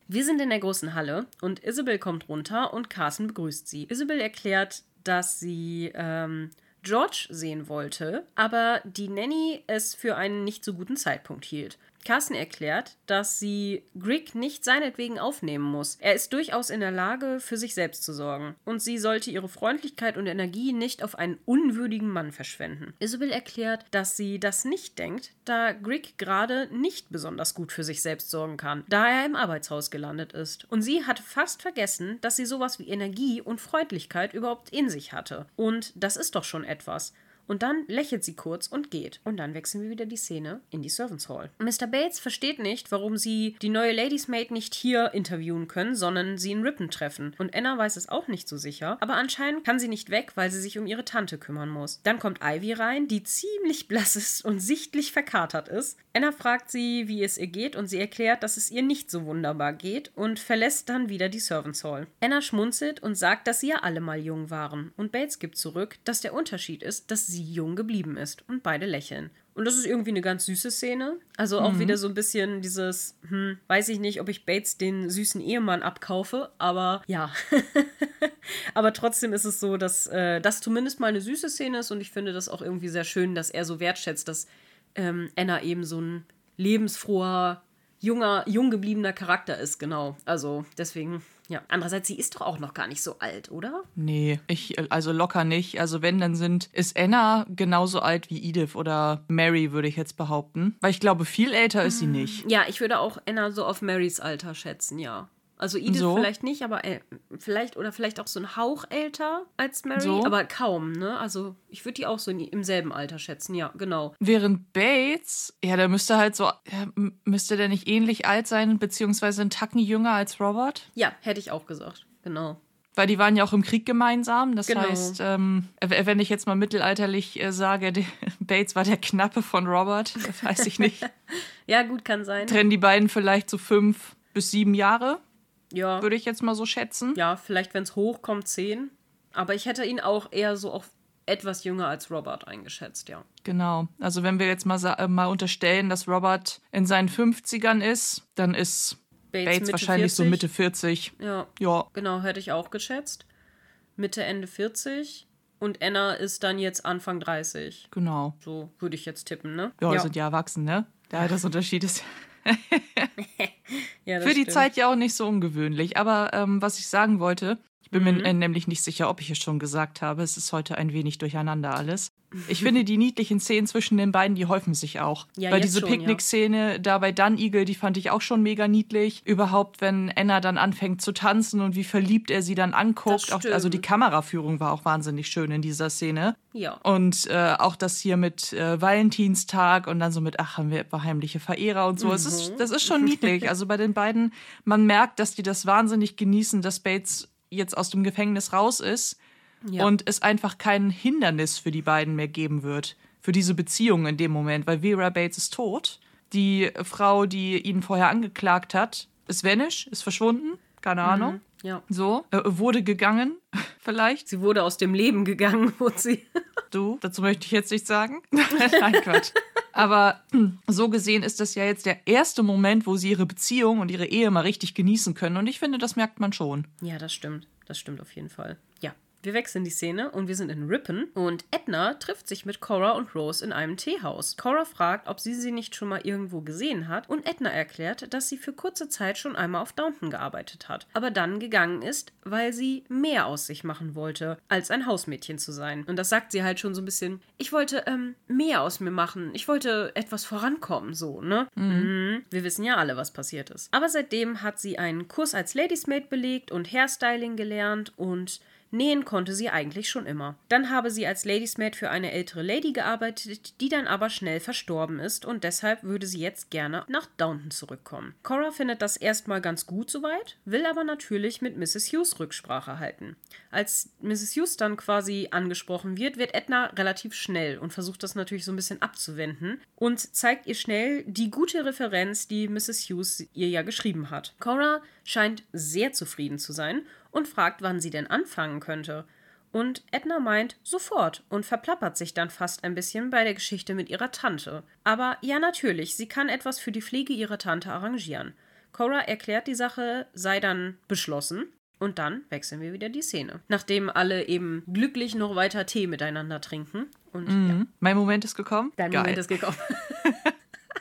Wir sind in der großen Halle und Isabel kommt runter und Carson begrüßt sie. Isabel erklärt, dass sie ähm, George sehen wollte, aber die Nanny es für einen nicht so guten Zeitpunkt hielt. Carson erklärt, dass sie Greg nicht seinetwegen aufnehmen muss. Er ist durchaus in der Lage, für sich selbst zu sorgen. Und sie sollte ihre Freundlichkeit und Energie nicht auf einen unwürdigen Mann verschwenden. Isabel erklärt, dass sie das nicht denkt, da Greg gerade nicht besonders gut für sich selbst sorgen kann, da er im Arbeitshaus gelandet ist. Und sie hatte fast vergessen, dass sie sowas wie Energie und Freundlichkeit überhaupt in sich hatte. Und das ist doch schon etwas. Und dann lächelt sie kurz und geht. Und dann wechseln wir wieder die Szene in die Servants Hall. Mr. Bates versteht nicht, warum sie die neue Ladies Maid nicht hier interviewen können, sondern sie in Rippen treffen. Und Anna weiß es auch nicht so sicher. Aber anscheinend kann sie nicht weg, weil sie sich um ihre Tante kümmern muss. Dann kommt Ivy rein, die ziemlich blass ist und sichtlich verkatert ist. Anna fragt sie, wie es ihr geht und sie erklärt, dass es ihr nicht so wunderbar geht und verlässt dann wieder die Servants Hall. Anna schmunzelt und sagt, dass sie ja alle mal jung waren. Und Bates gibt zurück, dass der Unterschied ist, dass sie jung geblieben ist. Und beide lächeln. Und das ist irgendwie eine ganz süße Szene. Also auch mhm. wieder so ein bisschen dieses, hm, weiß ich nicht, ob ich Bates den süßen Ehemann abkaufe, aber ja. aber trotzdem ist es so, dass äh, das zumindest mal eine süße Szene ist und ich finde das auch irgendwie sehr schön, dass er so wertschätzt, dass ähm, Anna eben so ein lebensfroher, junger, jung gebliebener Charakter ist, genau. Also deswegen ja, andererseits, sie ist doch auch noch gar nicht so alt, oder? Nee, ich, also locker nicht. Also wenn, dann sind, ist Anna genauso alt wie Edith oder Mary, würde ich jetzt behaupten. Weil ich glaube, viel älter ist sie hm. nicht. Ja, ich würde auch Anna so auf Marys Alter schätzen, ja. Also Edith so. vielleicht nicht, aber äh, vielleicht oder vielleicht auch so ein Hauch älter als Mary, so. aber kaum, ne? Also ich würde die auch so in, im selben Alter schätzen, ja, genau. Während Bates, ja, der müsste halt so, müsste der nicht ähnlich alt sein, beziehungsweise ein Tacken jünger als Robert? Ja, hätte ich auch gesagt, genau. Weil die waren ja auch im Krieg gemeinsam. Das genau. heißt, ähm, wenn ich jetzt mal mittelalterlich äh, sage, Bates war der Knappe von Robert, weiß ich nicht. ja, gut, kann sein. Trennen die beiden vielleicht so fünf bis sieben Jahre? Ja. Würde ich jetzt mal so schätzen. Ja, vielleicht, wenn es hochkommt, zehn. Aber ich hätte ihn auch eher so auf etwas jünger als Robert eingeschätzt, ja. Genau. Also wenn wir jetzt mal, äh, mal unterstellen, dass Robert in seinen 50ern ist, dann ist Bates, Bates wahrscheinlich 40. so Mitte 40. Ja. ja. Genau, hätte ich auch geschätzt. Mitte, Ende 40. Und Anna ist dann jetzt Anfang 30. Genau. So würde ich jetzt tippen, ne? Ja, ja. sind ja erwachsen, ne? Ja, das Unterschied ist ja, Für die stimmt. Zeit ja auch nicht so ungewöhnlich. Aber ähm, was ich sagen wollte, bin mhm. mir äh, nämlich nicht sicher, ob ich es schon gesagt habe. Es ist heute ein wenig durcheinander alles. Ich finde die niedlichen Szenen zwischen den beiden, die häufen sich auch. Ja, Weil diese Picknick-Szene ja. da bei Dun Eagle, die fand ich auch schon mega niedlich. Überhaupt, wenn Anna dann anfängt zu tanzen und wie verliebt er sie dann anguckt. Auch, also die Kameraführung war auch wahnsinnig schön in dieser Szene. Ja. Und äh, auch das hier mit äh, Valentinstag und dann so mit, ach, haben wir etwa heimliche Verehrer und so. Mhm. Es ist, das ist schon niedlich. Also bei den beiden, man merkt, dass die das wahnsinnig genießen, dass Bates jetzt aus dem Gefängnis raus ist ja. und es einfach kein Hindernis für die beiden mehr geben wird, für diese Beziehung in dem Moment, weil Vera Bates ist tot. Die Frau, die ihn vorher angeklagt hat, ist vanish, ist verschwunden, keine mhm. Ahnung. Ja. So, äh, wurde gegangen, vielleicht. Sie wurde aus dem Leben gegangen, wurde sie. du, dazu möchte ich jetzt nichts sagen. Nein, Quatsch. Aber so gesehen ist das ja jetzt der erste Moment, wo sie ihre Beziehung und ihre Ehe mal richtig genießen können. Und ich finde, das merkt man schon. Ja, das stimmt. Das stimmt auf jeden Fall. Ja. Wir wechseln die Szene und wir sind in Ripon und Edna trifft sich mit Cora und Rose in einem Teehaus. Cora fragt, ob sie sie nicht schon mal irgendwo gesehen hat und Edna erklärt, dass sie für kurze Zeit schon einmal auf Downton gearbeitet hat, aber dann gegangen ist, weil sie mehr aus sich machen wollte, als ein Hausmädchen zu sein. Und das sagt sie halt schon so ein bisschen, ich wollte ähm, mehr aus mir machen, ich wollte etwas vorankommen, so, ne? Mhm. Mhm. Wir wissen ja alle, was passiert ist. Aber seitdem hat sie einen Kurs als Ladiesmaid belegt und Hairstyling gelernt und Nähen konnte sie eigentlich schon immer. Dann habe sie als Ladiesmaid für eine ältere Lady gearbeitet, die dann aber schnell verstorben ist und deshalb würde sie jetzt gerne nach Downton zurückkommen. Cora findet das erstmal ganz gut soweit, will aber natürlich mit Mrs. Hughes Rücksprache halten. Als Mrs. Hughes dann quasi angesprochen wird, wird Edna relativ schnell und versucht das natürlich so ein bisschen abzuwenden und zeigt ihr schnell die gute Referenz, die Mrs. Hughes ihr ja geschrieben hat. Cora scheint sehr zufrieden zu sein und fragt, wann sie denn anfangen könnte. Und Edna meint sofort und verplappert sich dann fast ein bisschen bei der Geschichte mit ihrer Tante. Aber ja, natürlich, sie kann etwas für die Pflege ihrer Tante arrangieren. Cora erklärt, die Sache sei dann beschlossen. Und dann wechseln wir wieder die Szene. Nachdem alle eben glücklich noch weiter Tee miteinander trinken. Und mhm. ja. Mein Moment ist gekommen. Dein Geil. Moment ist gekommen.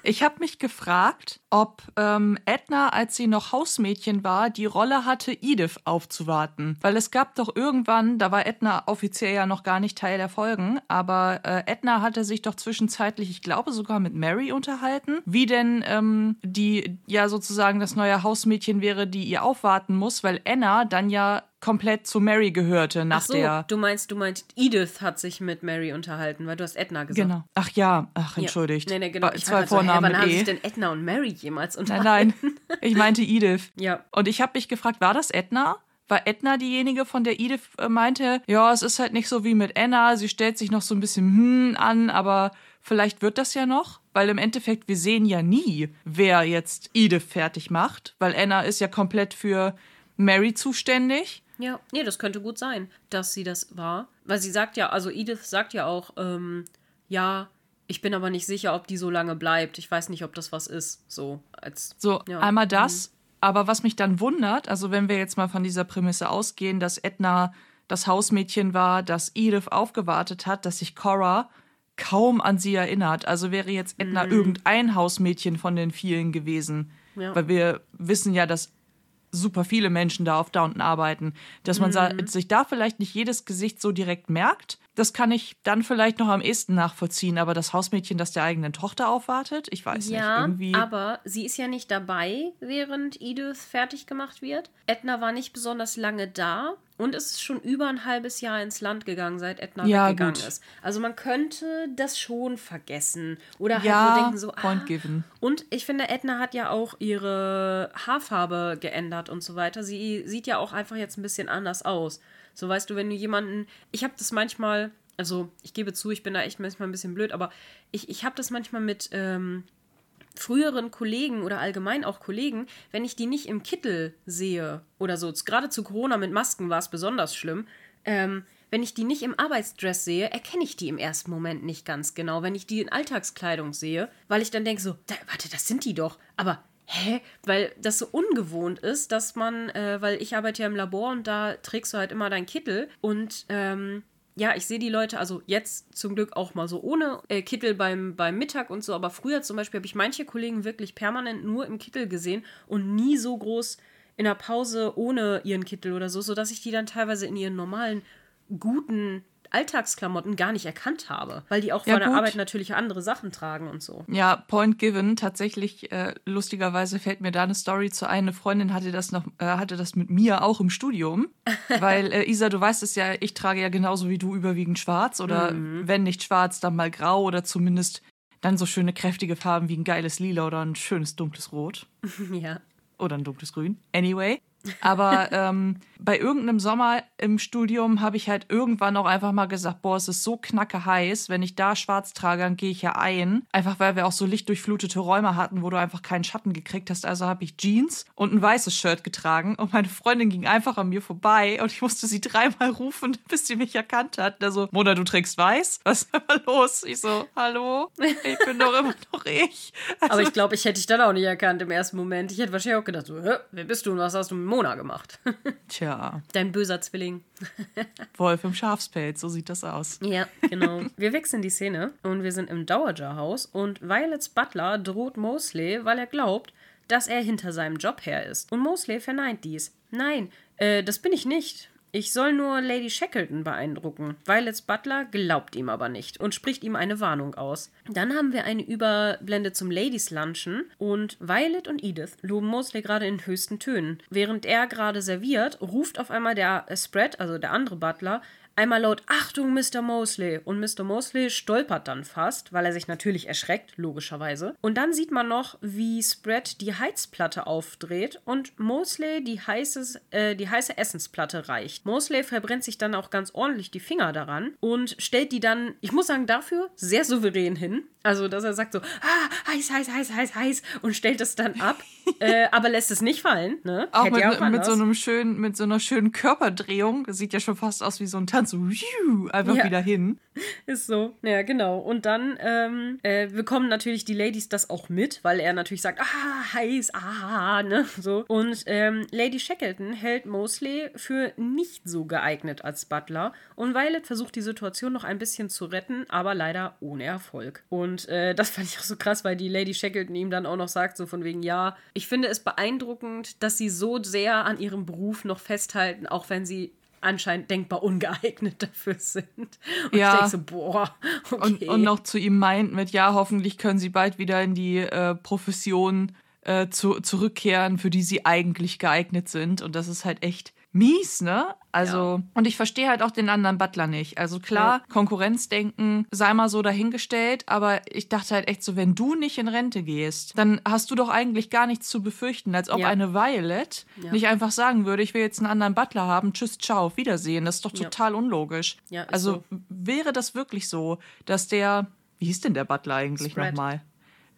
Ich habe mich gefragt, ob ähm, Edna, als sie noch Hausmädchen war, die Rolle hatte, Edith aufzuwarten. Weil es gab doch irgendwann, da war Edna offiziell ja noch gar nicht Teil der Folgen, aber äh, Edna hatte sich doch zwischenzeitlich, ich glaube sogar mit Mary unterhalten, wie denn ähm, die ja sozusagen das neue Hausmädchen wäre, die ihr aufwarten muss, weil Anna dann ja komplett zu Mary gehörte nach Ach so, der. du meinst, du meinst, Edith hat sich mit Mary unterhalten, weil du hast Edna gesagt. Genau. Ach ja, ach, Ja. entschuldigt. Nee, nee, genau. Ba- Ich Zwei halt so, Vornamen wann mit haben E. sich denn Edna und Mary jemals Nein, unterhalten? nein. Ich meinte Edith. Ja. Und ich habe mich gefragt, war das Edna? War Edna diejenige, von der Edith äh, meinte, ja, es ist halt nicht so wie mit Anna, sie stellt sich noch so ein bisschen hm an, aber vielleicht wird das ja noch, weil im Endeffekt wir sehen ja nie, wer jetzt Edith fertig macht, weil Anna ist ja komplett für Mary zuständig. Ja, nee, das könnte gut sein, dass sie das war. Weil sie sagt ja, also Edith sagt ja auch, ähm, ja, ich bin aber nicht sicher, ob die so lange bleibt. Ich weiß nicht, ob das was ist. So, als. So, Ja. einmal das. Aber was mich dann wundert, also wenn wir jetzt mal von dieser Prämisse ausgehen, dass Edna das Hausmädchen war, das Edith aufgewartet hat, dass sich Cora kaum an sie erinnert. Also wäre jetzt Edna irgendein Hausmädchen von den vielen gewesen. Ja. Weil wir wissen ja, dass super viele Menschen da auf Downton arbeiten. Dass man sa- sich da vielleicht nicht jedes Gesicht so direkt merkt, das kann ich dann vielleicht noch am ehesten nachvollziehen. Aber das Hausmädchen, das der eigenen Tochter aufwartet, ich weiß nicht. Ja, Irgendwie aber sie ist ja nicht dabei, während Edith fertig gemacht wird. Edna war nicht besonders lange da und es ist schon über ein halbes Jahr ins Land gegangen, seit Edna Ja, weggegangen gut. ist. Also man könnte das schon vergessen oder halt Ja, nur denken so, point ah. given. Und ich finde, Edna hat ja auch ihre Haarfarbe geändert und so weiter. Sie sieht ja auch einfach jetzt ein bisschen anders aus. So weißt du, wenn du jemanden, ich habe das manchmal, also ich gebe zu, ich bin da echt manchmal ein bisschen blöd, aber ich, ich habe das manchmal mit ähm, früheren Kollegen oder allgemein auch Kollegen, wenn ich die nicht im Kittel sehe oder so, gerade zu Corona mit Masken war es besonders schlimm, ähm, wenn ich die nicht im Arbeitsdress sehe, erkenne ich die im ersten Moment nicht ganz genau. Wenn ich die in Alltagskleidung sehe, weil ich dann denke so, da, warte, das sind die doch. Aber hä? Weil das so ungewohnt ist, dass man, äh, weil ich arbeite ja im Labor und da trägst du halt immer deinen Kittel und ähm, ja, ich sehe die Leute, also jetzt zum Glück auch mal so ohne äh, Kittel beim, beim Mittag und so, aber früher zum Beispiel habe ich manche Kollegen wirklich permanent nur im Kittel gesehen und nie so groß in der Pause ohne ihren Kittel oder so, sodass ich die dann teilweise in ihren normalen, guten Alltagsklamotten gar nicht erkannt habe, weil die auch Ja, vor der gut. Arbeit natürlich andere Sachen tragen und so. Ja, point given. Tatsächlich, äh, lustigerweise fällt mir da eine Story zu ein. Eine Freundin hatte das noch, äh, hatte das mit mir auch im Studium. Weil, äh, Isa, du weißt es ja, ich trage ja genauso wie du überwiegend schwarz oder wenn nicht schwarz, dann mal grau oder zumindest dann so schöne kräftige Farben wie ein geiles Lila oder ein schönes dunkles Rot. ja. oder ein dunkles Grün. Anyway. Aber ähm, bei irgendeinem Sommer im Studium habe ich halt irgendwann auch einfach mal gesagt, boah, es ist so knacke heiß, wenn ich da schwarz trage, dann gehe ich ja ein. Einfach weil wir auch so lichtdurchflutete Räume hatten, wo du einfach keinen Schatten gekriegt hast. Also habe ich Jeans und ein weißes Shirt getragen und meine Freundin ging einfach an mir vorbei und ich musste sie dreimal rufen, bis sie mich erkannt hat. Also, Mona, du trägst weiß? Was ist denn los? Ich so, hallo? Ich bin doch immer noch ich. Also, Aber ich glaube, ich hätte dich dann auch nicht erkannt im ersten Moment. Ich hätte wahrscheinlich auch gedacht, so, Hä, wer bist du und was hast du mit Mona gemacht? tja, Dein böser Zwilling. Wolf im Schafspelz, so sieht das aus. Ja, genau. Wir wechseln die Szene und wir sind im Dowager-Haus und Violets Butler droht Mosley, weil er glaubt, dass er hinter seinem Job her ist. Und Mosley verneint dies. Nein, äh, das bin ich nicht. Ich soll nur Lady Shackleton beeindrucken. Violets Butler glaubt ihm aber nicht und spricht ihm eine Warnung aus. Dann haben wir eine Überblende zum Ladies Lunchen und Violet und Edith loben Mosley gerade in höchsten Tönen. Während er gerade serviert, ruft auf einmal der äh, Spread, also der andere Butler, einmal laut Achtung, Mr. Mosley. Und Mr. Mosley stolpert dann fast, weil er sich natürlich erschreckt, logischerweise. Und dann sieht man noch, wie Spread die Heizplatte aufdreht und Mosley die, heißes, äh, die heiße Essensplatte reicht. Mosley verbrennt sich dann auch ganz ordentlich die Finger daran und stellt die dann, ich muss sagen, dafür sehr souverän hin. Also, dass er sagt so, ah, heiß, heiß, heiß, heiß, heiß und stellt es dann ab, äh, aber lässt es nicht fallen. Ne? Auch mit, ja mit anders. so einem schönen, mit so einer schönen Körperdrehung. Das sieht ja schon fast aus wie so ein Tanz. So, wiu, einfach Ja. wieder hin. Ist so. Ja, genau. Und dann ähm, äh, bekommen natürlich die Ladies das auch mit, weil er natürlich sagt, ah, heiß, ah, ne, so. Und ähm, Lady Shackleton hält Mosley für nicht so geeignet als Butler und Violet versucht die Situation noch ein bisschen zu retten, aber leider ohne Erfolg. Und äh, das fand ich auch so krass, weil die Lady Shackleton ihm dann auch noch sagt, so von wegen, ja, ich finde es beeindruckend, dass sie so sehr an ihrem Beruf noch festhalten, auch wenn sie anscheinend denkbar ungeeignet dafür sind. Und Ja. ich denke so, boah, okay. Und, und noch zu ihm meint mit, ja, hoffentlich können sie bald wieder in die äh, Profession äh, zu, zurückkehren, für die sie eigentlich geeignet sind. Und das ist halt echt mies, ne? Also, ja. und ich verstehe halt auch den anderen Butler nicht. Also klar, ja. Konkurrenzdenken sei mal so dahingestellt, aber ich dachte halt echt so, wenn du nicht in Rente gehst, dann hast du doch eigentlich gar nichts zu befürchten, als ob ja. eine Violet nicht einfach sagen würde, ich will jetzt einen anderen Butler haben, tschüss, ciao, auf Wiedersehen. Das ist doch total unlogisch. also so. wäre das wirklich so, dass der, wie hieß denn der Butler eigentlich nochmal?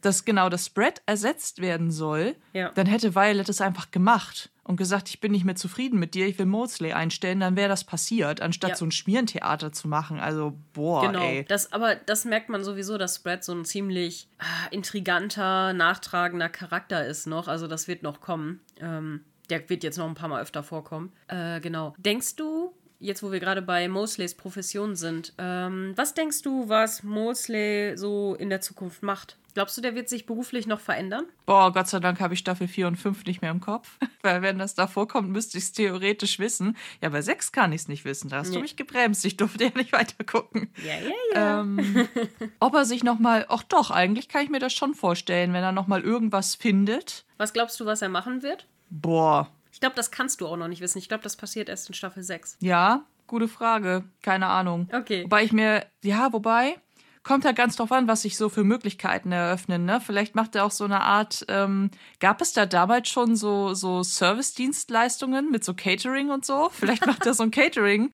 Dass genau das Spread ersetzt werden soll, dann hätte Violet es einfach gemacht und gesagt, ich bin nicht mehr zufrieden mit dir, ich will Mosley einstellen, dann wäre das passiert, anstatt ja. so ein Schmierentheater zu machen. Also, boah, genau. ey. Das, aber das merkt man sowieso, dass Spread so ein ziemlich ah, intriganter, nachtragender Charakter ist noch. Also, das wird noch kommen. Ähm, der wird jetzt noch ein paar Mal öfter vorkommen. Äh, genau. Denkst du, jetzt wo wir gerade bei Mosleys Profession sind, ähm, was denkst du, was Mosley so in der Zukunft macht? Glaubst du, der wird sich beruflich noch verändern? Boah, Gott sei Dank habe ich Staffel 4 und 5 nicht mehr im Kopf. Weil wenn das da vorkommt, müsste ich es theoretisch wissen. Ja, bei 6 kann ich es nicht wissen. Da hast nee. du mich gebremst. Ich durfte ja nicht weiter gucken. Ja, ja, ja. Ähm, ob er sich nochmal, ach doch, eigentlich kann ich mir das schon vorstellen, wenn er nochmal irgendwas findet. Was glaubst du, was er machen wird? Boah. Ich glaube, das kannst du auch noch nicht wissen. Ich glaube, das passiert erst in Staffel 6. Ja, gute Frage. Keine Ahnung. Okay. Wobei ich mir, ja, wobei, kommt halt ganz drauf an, was sich so für Möglichkeiten eröffnen. Ne? Vielleicht macht er auch so eine Art, ähm, gab es da damals schon so, so Service-Dienstleistungen mit so Catering und so? Vielleicht macht er so ein Catering.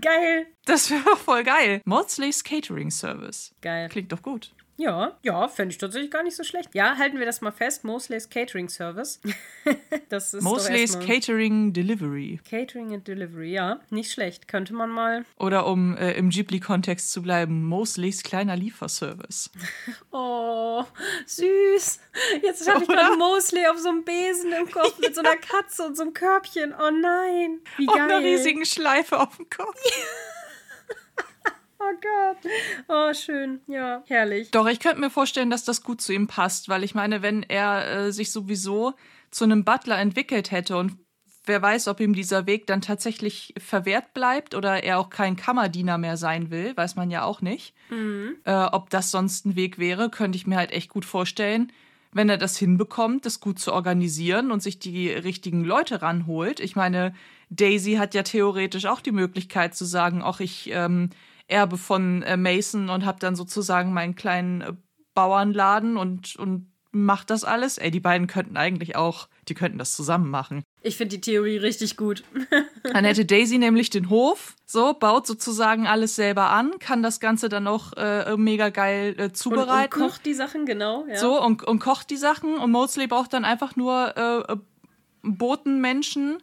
geil. Das wäre doch voll geil. Maudsley's Catering Service. Geil. Klingt doch gut. Ja, ja, fände ich tatsächlich gar nicht so schlecht. Ja, halten wir das mal fest. Mosley's Catering Service. das ist Mosley's Catering Delivery. Catering and Delivery, ja. Nicht schlecht. Könnte man mal. Oder um äh, im Ghibli-Kontext zu bleiben, Mosley's kleiner Lieferservice. oh, süß. Jetzt habe ich gerade Mosley auf so einem Besen im Kopf mit so einer Katze und so einem Körbchen. Oh nein. Wie geil. Auf einer riesigen Schleife auf dem Kopf. Oh Gott. Oh, schön. Ja, herrlich. Doch, ich könnte mir vorstellen, dass das gut zu ihm passt, weil ich meine, wenn er äh, sich sowieso zu einem Butler entwickelt hätte und wer weiß, ob ihm dieser Weg dann tatsächlich verwehrt bleibt oder er auch kein Kammerdiener mehr sein will, weiß man ja auch nicht. Mhm. Äh, ob das sonst ein Weg wäre, könnte ich mir halt echt gut vorstellen, wenn er das hinbekommt, das gut zu organisieren und sich die richtigen Leute ranholt. Ich meine, Daisy hat ja theoretisch auch die Möglichkeit zu sagen, ach, ich ähm, Erbe von äh, Mason und habe dann sozusagen meinen kleinen äh, Bauernladen und, und macht das alles. Ey, die beiden könnten eigentlich auch, die könnten das zusammen machen. Ich finde die Theorie richtig gut. dann hätte Daisy nämlich den Hof, so, baut sozusagen alles selber an, kann das Ganze dann auch äh, mega geil äh, zubereiten. Und, und, kocht die Sachen, genau. Ja. So, und, und kocht die Sachen. Und Mosley braucht dann einfach nur äh, Botenmenschen,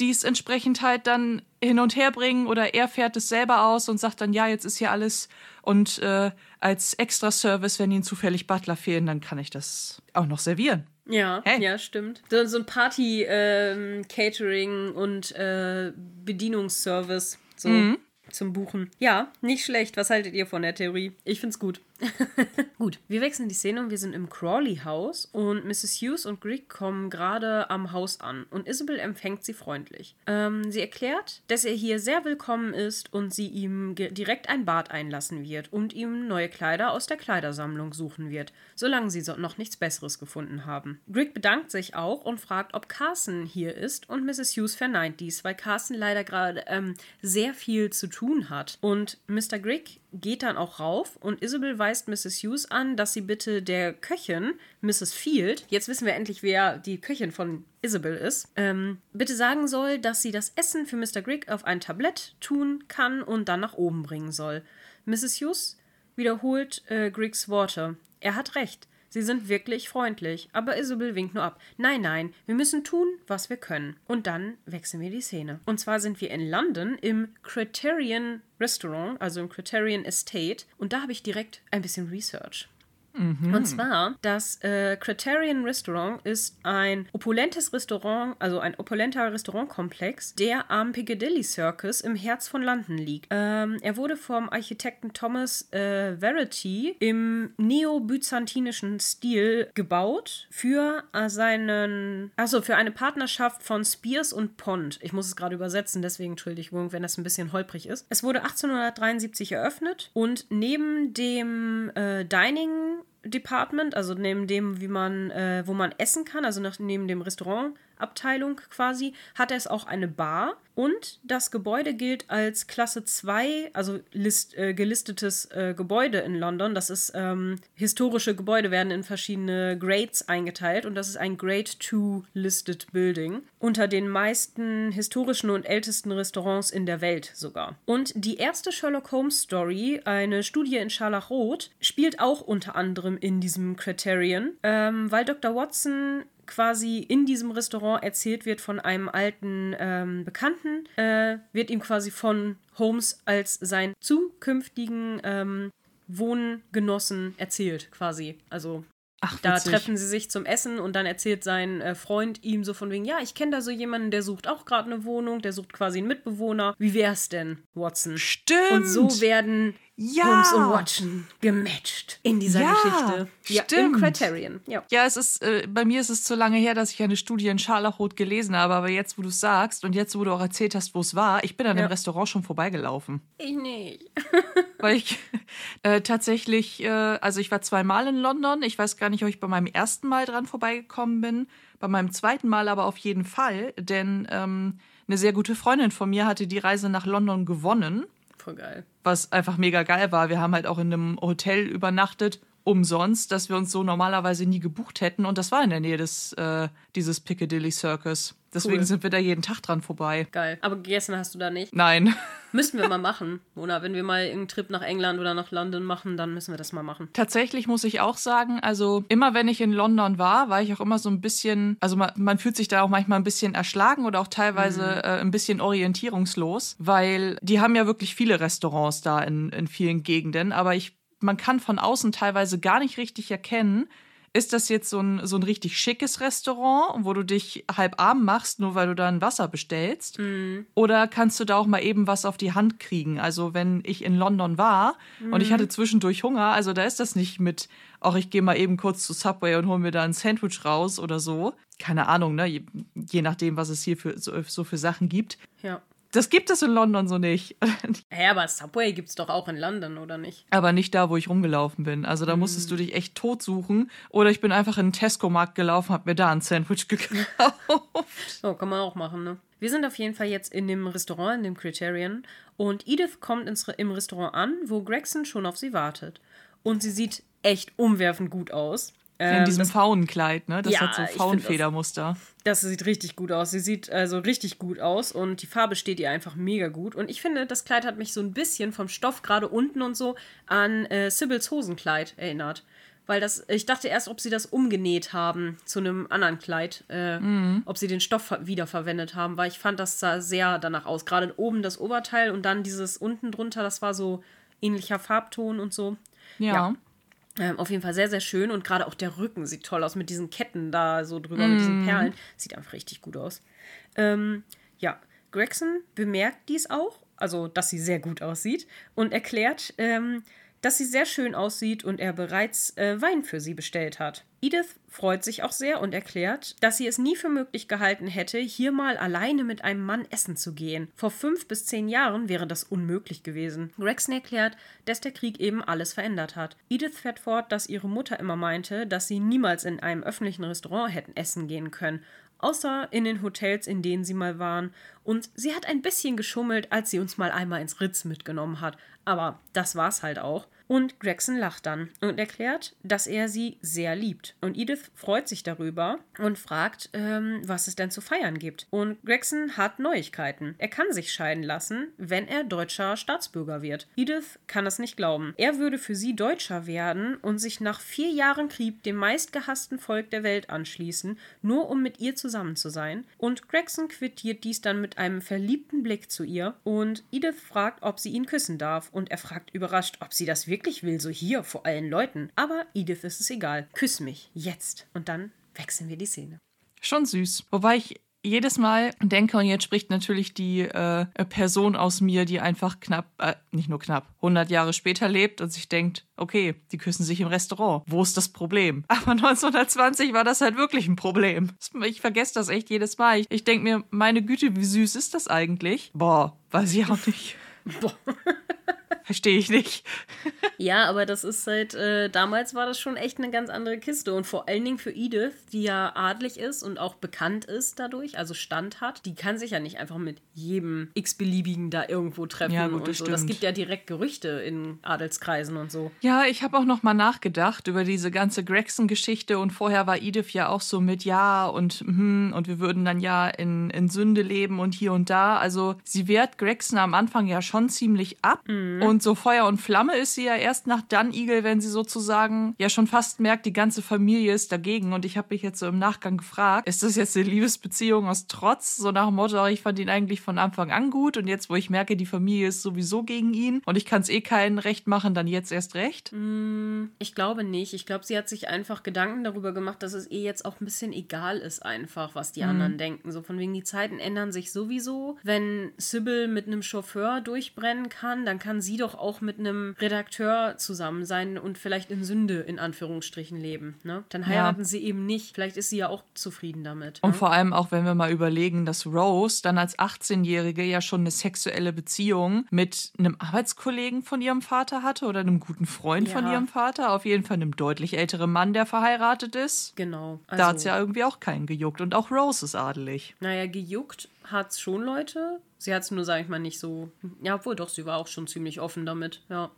die es entsprechend halt dann hin und her bringen oder er fährt es selber aus und sagt dann, ja, jetzt ist hier alles und äh, als Extra-Service, wenn ihnen zufällig Butler fehlen, dann kann ich das auch noch servieren. Ja, hey. ja, stimmt. So, so ein Party-Catering ähm, und äh, Bedienungsservice. So. Mhm zum Buchen. Ja, nicht schlecht. Was haltet ihr von der Theorie? Ich find's gut. gut, wir wechseln die Szene und wir sind im Crawley-Haus und Mrs. Hughes und Greg kommen gerade am Haus an und Isabel empfängt sie freundlich. Ähm, sie erklärt, dass er hier sehr willkommen ist und sie ihm direkt ein Bad einlassen wird und ihm neue Kleider aus der Kleidersammlung suchen wird, solange sie so noch nichts Besseres gefunden haben. Greg bedankt sich auch und fragt, ob Carson hier ist und Mrs. Hughes verneint dies, weil Carson leider gerade ähm, sehr viel zu tun hat. Und Mr. Greg geht dann auch rauf und Isabel weist Mrs. Hughes an, dass sie bitte der Köchin, Mrs. Field, jetzt wissen wir endlich, wer die Köchin von Isabel ist, ähm, bitte sagen soll, dass sie das Essen für Mr. Grigg auf ein Tablett tun kann und dann nach oben bringen soll. Mrs. Hughes wiederholt äh, Griggs Worte. Er hat recht. Sie sind wirklich freundlich, aber Isabel winkt nur ab. Nein, nein, wir müssen tun, was wir können. Und dann wechseln wir die Szene. Und zwar sind wir in London im Criterion Restaurant, also im Criterion Estate. Und da habe ich direkt ein bisschen Research. Mhm. Und zwar, das äh, Criterion Restaurant ist ein opulentes Restaurant, also ein opulenter Restaurantkomplex, der am Piccadilly Circus im Herz von London liegt. Ähm, er wurde vom Architekten Thomas äh, Verity im neobyzantinischen Stil gebaut für äh, seinen, also für eine Partnerschaft von Spears und Pond. Ich muss es gerade übersetzen, deswegen Entschuldigung, wenn das ein bisschen holprig ist. Es wurde 1873 eröffnet und neben dem äh, Dining Department, also neben dem, wie man, äh, wo man essen kann, also nach, neben dem Restaurant Abteilung quasi, hat es auch eine Bar und das Gebäude gilt als Klasse 2, also list, äh, gelistetes äh, Gebäude in London. Das ist ähm, historische Gebäude werden in verschiedene Grades eingeteilt und das ist ein Grade 2 Listed Building. Unter den meisten historischen und ältesten Restaurants in der Welt sogar. Und die erste Sherlock Holmes Story, eine Studie in Scharlachrot, spielt auch unter anderem in diesem Criterion, ähm, weil Dr. Watson quasi in diesem Restaurant erzählt wird von einem alten ähm, Bekannten, äh, wird ihm quasi von Holmes als sein zukünftigen ähm, Wohngenossen erzählt, quasi. Also Ach, da treffen sie sich zum Essen und dann erzählt sein äh, Freund ihm so von wegen, ja, ich kenne da so jemanden, der sucht auch gerade eine Wohnung, der sucht quasi einen Mitbewohner. Wie wär's denn, Watson? Stimmt. Und so werden ja. Holmes und Watson gematcht in dieser ja, Geschichte. Ja, stimmt. im Criterion. Ja, ja es ist, äh, bei mir ist es zu lange her, dass ich eine Studie in Scharlachrot gelesen habe, aber jetzt, wo du es sagst und jetzt, wo du auch erzählt hast, wo es war, ich bin an ja. dem Restaurant schon vorbeigelaufen. Ich nicht. Weil ich äh, tatsächlich, äh, also ich war zweimal in London. Ich weiß gar nicht, ob ich bei meinem ersten Mal dran vorbeigekommen bin. Bei meinem zweiten Mal aber auf jeden Fall, denn ähm, eine sehr gute Freundin von mir hatte die Reise nach London gewonnen Voll geil. Was einfach mega geil war. Wir haben halt auch in einem Hotel übernachtet, umsonst, dass wir uns so normalerweise nie gebucht hätten. Und das war in der Nähe des, äh, dieses Piccadilly Circus. Deswegen cool. sind wir da jeden Tag dran vorbei. Geil. Aber gegessen hast du da nicht? Nein. Müssen wir mal machen. Oder wenn wir mal einen Trip nach England oder nach London machen, dann müssen wir das mal machen. Tatsächlich muss ich auch sagen, also immer wenn ich in London war, war ich auch immer so ein bisschen, also man, man fühlt sich da auch manchmal ein bisschen erschlagen oder auch teilweise mhm. äh, ein bisschen orientierungslos, weil die haben ja wirklich viele Restaurants da in, in vielen Gegenden, aber ich man kann von außen teilweise gar nicht richtig erkennen, ist das jetzt so ein, so ein richtig schickes Restaurant, wo du dich halb arm machst, nur weil du da ein Wasser bestellst? Mhm. Oder kannst du da auch mal eben was auf die Hand kriegen? Also, wenn ich in London war mhm. und ich mhm. hatte zwischendurch Hunger, also da ist das nicht mit, ach, ich gehe mal eben kurz zu Subway und hol mir da ein Sandwich raus oder so. Keine Ahnung, ne? Je, je nachdem, was es hier für, so, so für Sachen gibt. Ja. Das gibt es in London so nicht. Ja, aber Subway gibt es doch auch in London, oder nicht? Aber nicht da, wo ich rumgelaufen bin. Also da mm. musstest du dich echt tot suchen. Oder ich bin einfach in den Tesco-Markt gelaufen, hab mir da ein Sandwich gekauft. So, kann man auch machen, ne? Wir sind auf jeden Fall jetzt in dem Restaurant, in dem Criterion. Und Edith kommt ins, im Restaurant an, wo Gregson schon auf sie wartet. Und sie sieht echt umwerfend gut aus. In ähm, diesem Faunenkleid, ne? Das ja, hat so Faunfedermuster. Das, das, sieht richtig gut aus. Sie sieht also richtig gut aus und die Farbe steht ihr einfach mega gut. Und ich finde, das Kleid hat mich so ein bisschen vom Stoff gerade unten und so an äh, Sybils Hosenkleid erinnert. Weil das, ich dachte erst, ob sie das umgenäht haben zu einem anderen Kleid, äh, mhm. ob sie den Stoff wiederverwendet haben, weil ich fand, das sah sehr danach aus. Gerade oben das Oberteil und dann dieses unten drunter, das war so ähnlicher Farbton und so. ja. ja. Ähm, auf jeden Fall sehr, sehr schön und gerade auch der Rücken sieht toll aus mit diesen Ketten da so drüber, mm. mit diesen mhm. Perlen. Sieht einfach richtig gut aus. Ähm, ja, Gregson bemerkt dies auch, also dass sie sehr gut aussieht und erklärt, ähm, dass sie sehr schön aussieht und er bereits äh, Wein für sie bestellt hat. Edith freut sich auch sehr und erklärt, dass sie es nie für möglich gehalten hätte, hier mal alleine mit einem Mann essen zu gehen. Vor fünf bis zehn Jahren wäre das unmöglich gewesen. Gregson erklärt, dass der Krieg eben alles verändert hat. Edith fährt fort, dass ihre Mutter immer meinte, dass sie niemals in einem öffentlichen Restaurant hätten essen gehen können außer in den Hotels, in denen sie mal waren. Und sie hat ein bisschen geschummelt, als sie uns mal einmal ins Ritz mitgenommen hat. Aber das war's halt auch. Und Gregson lacht dann und erklärt, dass er sie sehr liebt. Und Edith freut sich darüber und fragt, ähm, was es denn zu feiern gibt. Und Gregson hat Neuigkeiten. Er kann sich scheiden lassen, wenn er deutscher Staatsbürger wird. Edith kann es nicht glauben. Er würde für sie Deutscher werden und sich nach vier Jahren Krieg dem meistgehassten Volk der Welt anschließen, nur um mit ihr zusammen zu sein. Und Gregson quittiert dies dann mit einem verliebten Blick zu ihr. Und Edith fragt, ob sie ihn küssen darf. Und er fragt überrascht, ob sie das wirklich wirklich will, so hier vor allen Leuten. Aber Edith ist es egal. Küss mich, jetzt. Und dann wechseln wir die Szene. Schon süß. Wobei ich jedes Mal denke, und jetzt spricht natürlich die äh, Person aus mir, die einfach knapp, äh, nicht nur knapp, 100 Jahre später lebt und sich denkt, okay, die küssen sich im Restaurant. Wo ist das Problem? Aber 1920 war das halt wirklich ein Problem. Ich vergesse das echt jedes Mal. Ich, ich denke mir, meine Güte, wie süß ist das eigentlich? Boah, weiß ich auch nicht. Boah. Verstehe ich nicht. ja, aber das ist halt, äh, damals war das schon echt eine ganz andere Kiste. Und vor allen Dingen für Edith, die ja adlig ist und auch bekannt ist dadurch, also Stand hat, die kann sich ja nicht einfach mit jedem x-beliebigen da irgendwo treffen Ja, gut, und das so. Das gibt ja direkt Gerüchte in Adelskreisen und so. Ja, ich habe auch noch mal nachgedacht über diese ganze Gregson-Geschichte und vorher war Edith ja auch so mit ja und hm, und wir würden dann ja in, in Sünde leben und hier und da. Also sie wehrt Gregson am Anfang ja schon ziemlich ab und so Feuer und Flamme ist sie ja erst nach Dun Eagle, wenn sie sozusagen ja schon fast merkt, die ganze Familie ist dagegen und ich habe mich jetzt so im Nachgang gefragt, ist das jetzt eine Liebesbeziehung aus Trotz? So nach dem Motto, ich fand ihn eigentlich von Anfang an gut und jetzt, wo ich merke, die Familie ist sowieso gegen ihn und ich kann es eh keinen recht machen, dann jetzt erst recht? Ich glaube nicht. Ich glaube, sie hat sich einfach Gedanken darüber gemacht, dass es ihr jetzt auch ein bisschen egal ist, einfach, was die anderen denken. So von wegen, die Zeiten ändern sich sowieso. Wenn Sybil mit einem Chauffeur durchbrennen kann, dann kann sie doch auch mit einem Redakteur zusammen sein und vielleicht in Sünde in Anführungsstrichen leben. Ne? Dann heiraten sie eben nicht. Vielleicht ist sie ja auch zufrieden damit. Und ne? vor allem auch, wenn wir mal überlegen, dass Rose dann als 18-Jährige ja schon eine sexuelle Beziehung mit einem Arbeitskollegen von ihrem Vater hatte oder einem guten Freund von Ja. ihrem Vater. Auf jeden Fall einem deutlich älteren Mann, der verheiratet ist. Genau. Da hat es ja irgendwie auch keinen gejuckt. Und auch Rose ist adelig. Naja, gejuckt hat's schon Leute. Sie hat's nur, sag ich mal, nicht so. Ja, obwohl doch, sie war auch schon ziemlich offen damit. Ja.